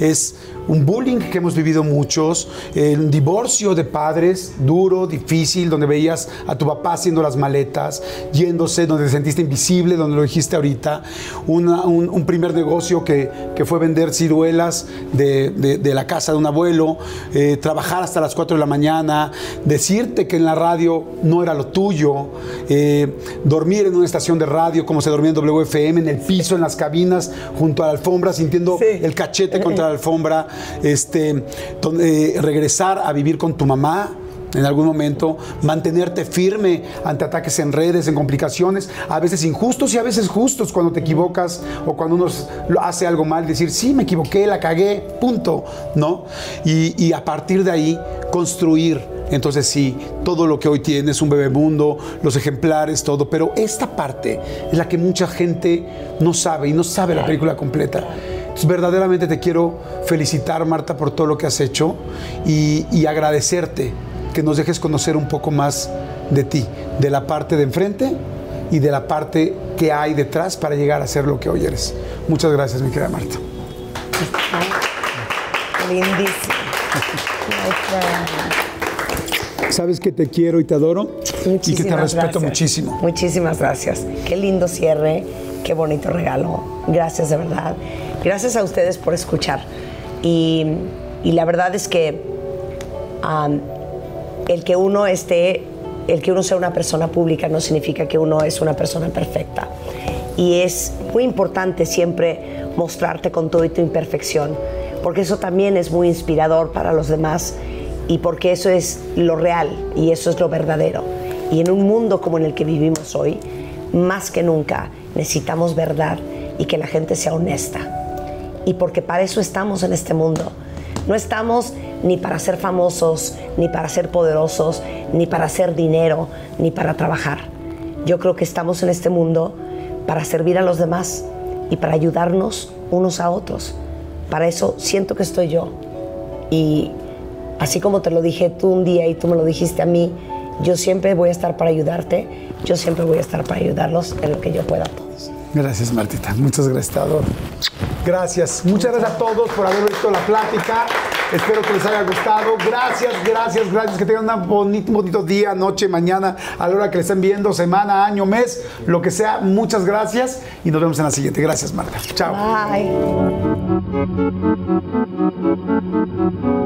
Es un bullying que hemos vivido muchos, un divorcio de padres duro, difícil, donde veías a tu papá haciendo las maletas, yéndose, donde te sentiste invisible, donde lo dijiste ahorita, un, primer negocio que, fue vender ciruelas de, la casa de un abuelo, eh, trabajar hasta las 4 de la mañana, decirte que en la radio no era lo tuyo, eh, dormir en una estación de radio como se dormía en WFM, en el piso, en las cabinas, junto a la alfombra, sintiendo el cachete contra la alfombra este, regresar a vivir con tu mamá, en algún momento, mantenerte firme ante ataques en redes, en complicaciones, a veces injustos y a veces justos cuando te equivocas o cuando uno hace algo mal, decir, sí, me equivoqué, la cagué, punto, ¿no? Y, a partir de ahí construir. Entonces sí, todo lo que hoy tienes, un bebé mundo, los ejemplares, todo, pero esta parte es la que mucha gente no sabe y no sabe la película completa verdaderamente te quiero felicitar, Marta, por todo lo que has hecho y, agradecerte que nos dejes conocer un poco más de ti, de la parte de enfrente y de la parte que hay detrás para llegar a ser lo que hoy eres. Muchas gracias, mi querida Marta. Lindísimo. Sabes que te quiero y te adoro y que te respeto muchísimo. Muchísimas gracias. Qué lindo cierre, qué bonito regalo. Gracias de verdad. Gracias a ustedes por escuchar. Y, la verdad es que el que uno esté, el que uno sea una persona pública no significa que uno es una persona perfecta. Y es muy importante siempre mostrarte con toda tu imperfección, porque eso también es muy inspirador para los demás y porque eso es lo real y eso es lo verdadero. Y en un mundo como en el que vivimos hoy, más que nunca necesitamos verdad y que la gente sea honesta y porque para eso estamos en este mundo. No estamos ni para ser famosos, ni para ser poderosos, ni para hacer dinero, ni para trabajar. Yo creo que estamos en este mundo para servir a los demás y para ayudarnos unos a otros. Para eso siento que estoy yo. Y así como te lo dije tú un día y tú me lo dijiste a mí, yo siempre voy a estar para ayudarte, yo siempre voy a estar para ayudarlos en lo que yo pueda. Gracias, Martita. Muchas gracias, te Gracias. Muchas gracias a todos por haber visto la plática. Espero que les haya gustado. Gracias, gracias, gracias. Que tengan un bonito, bonito día, noche, mañana, a la hora que le estén viendo, semana, año, mes, lo que sea. Muchas gracias y nos vemos en la siguiente. Gracias, Marta. Chao. Bye.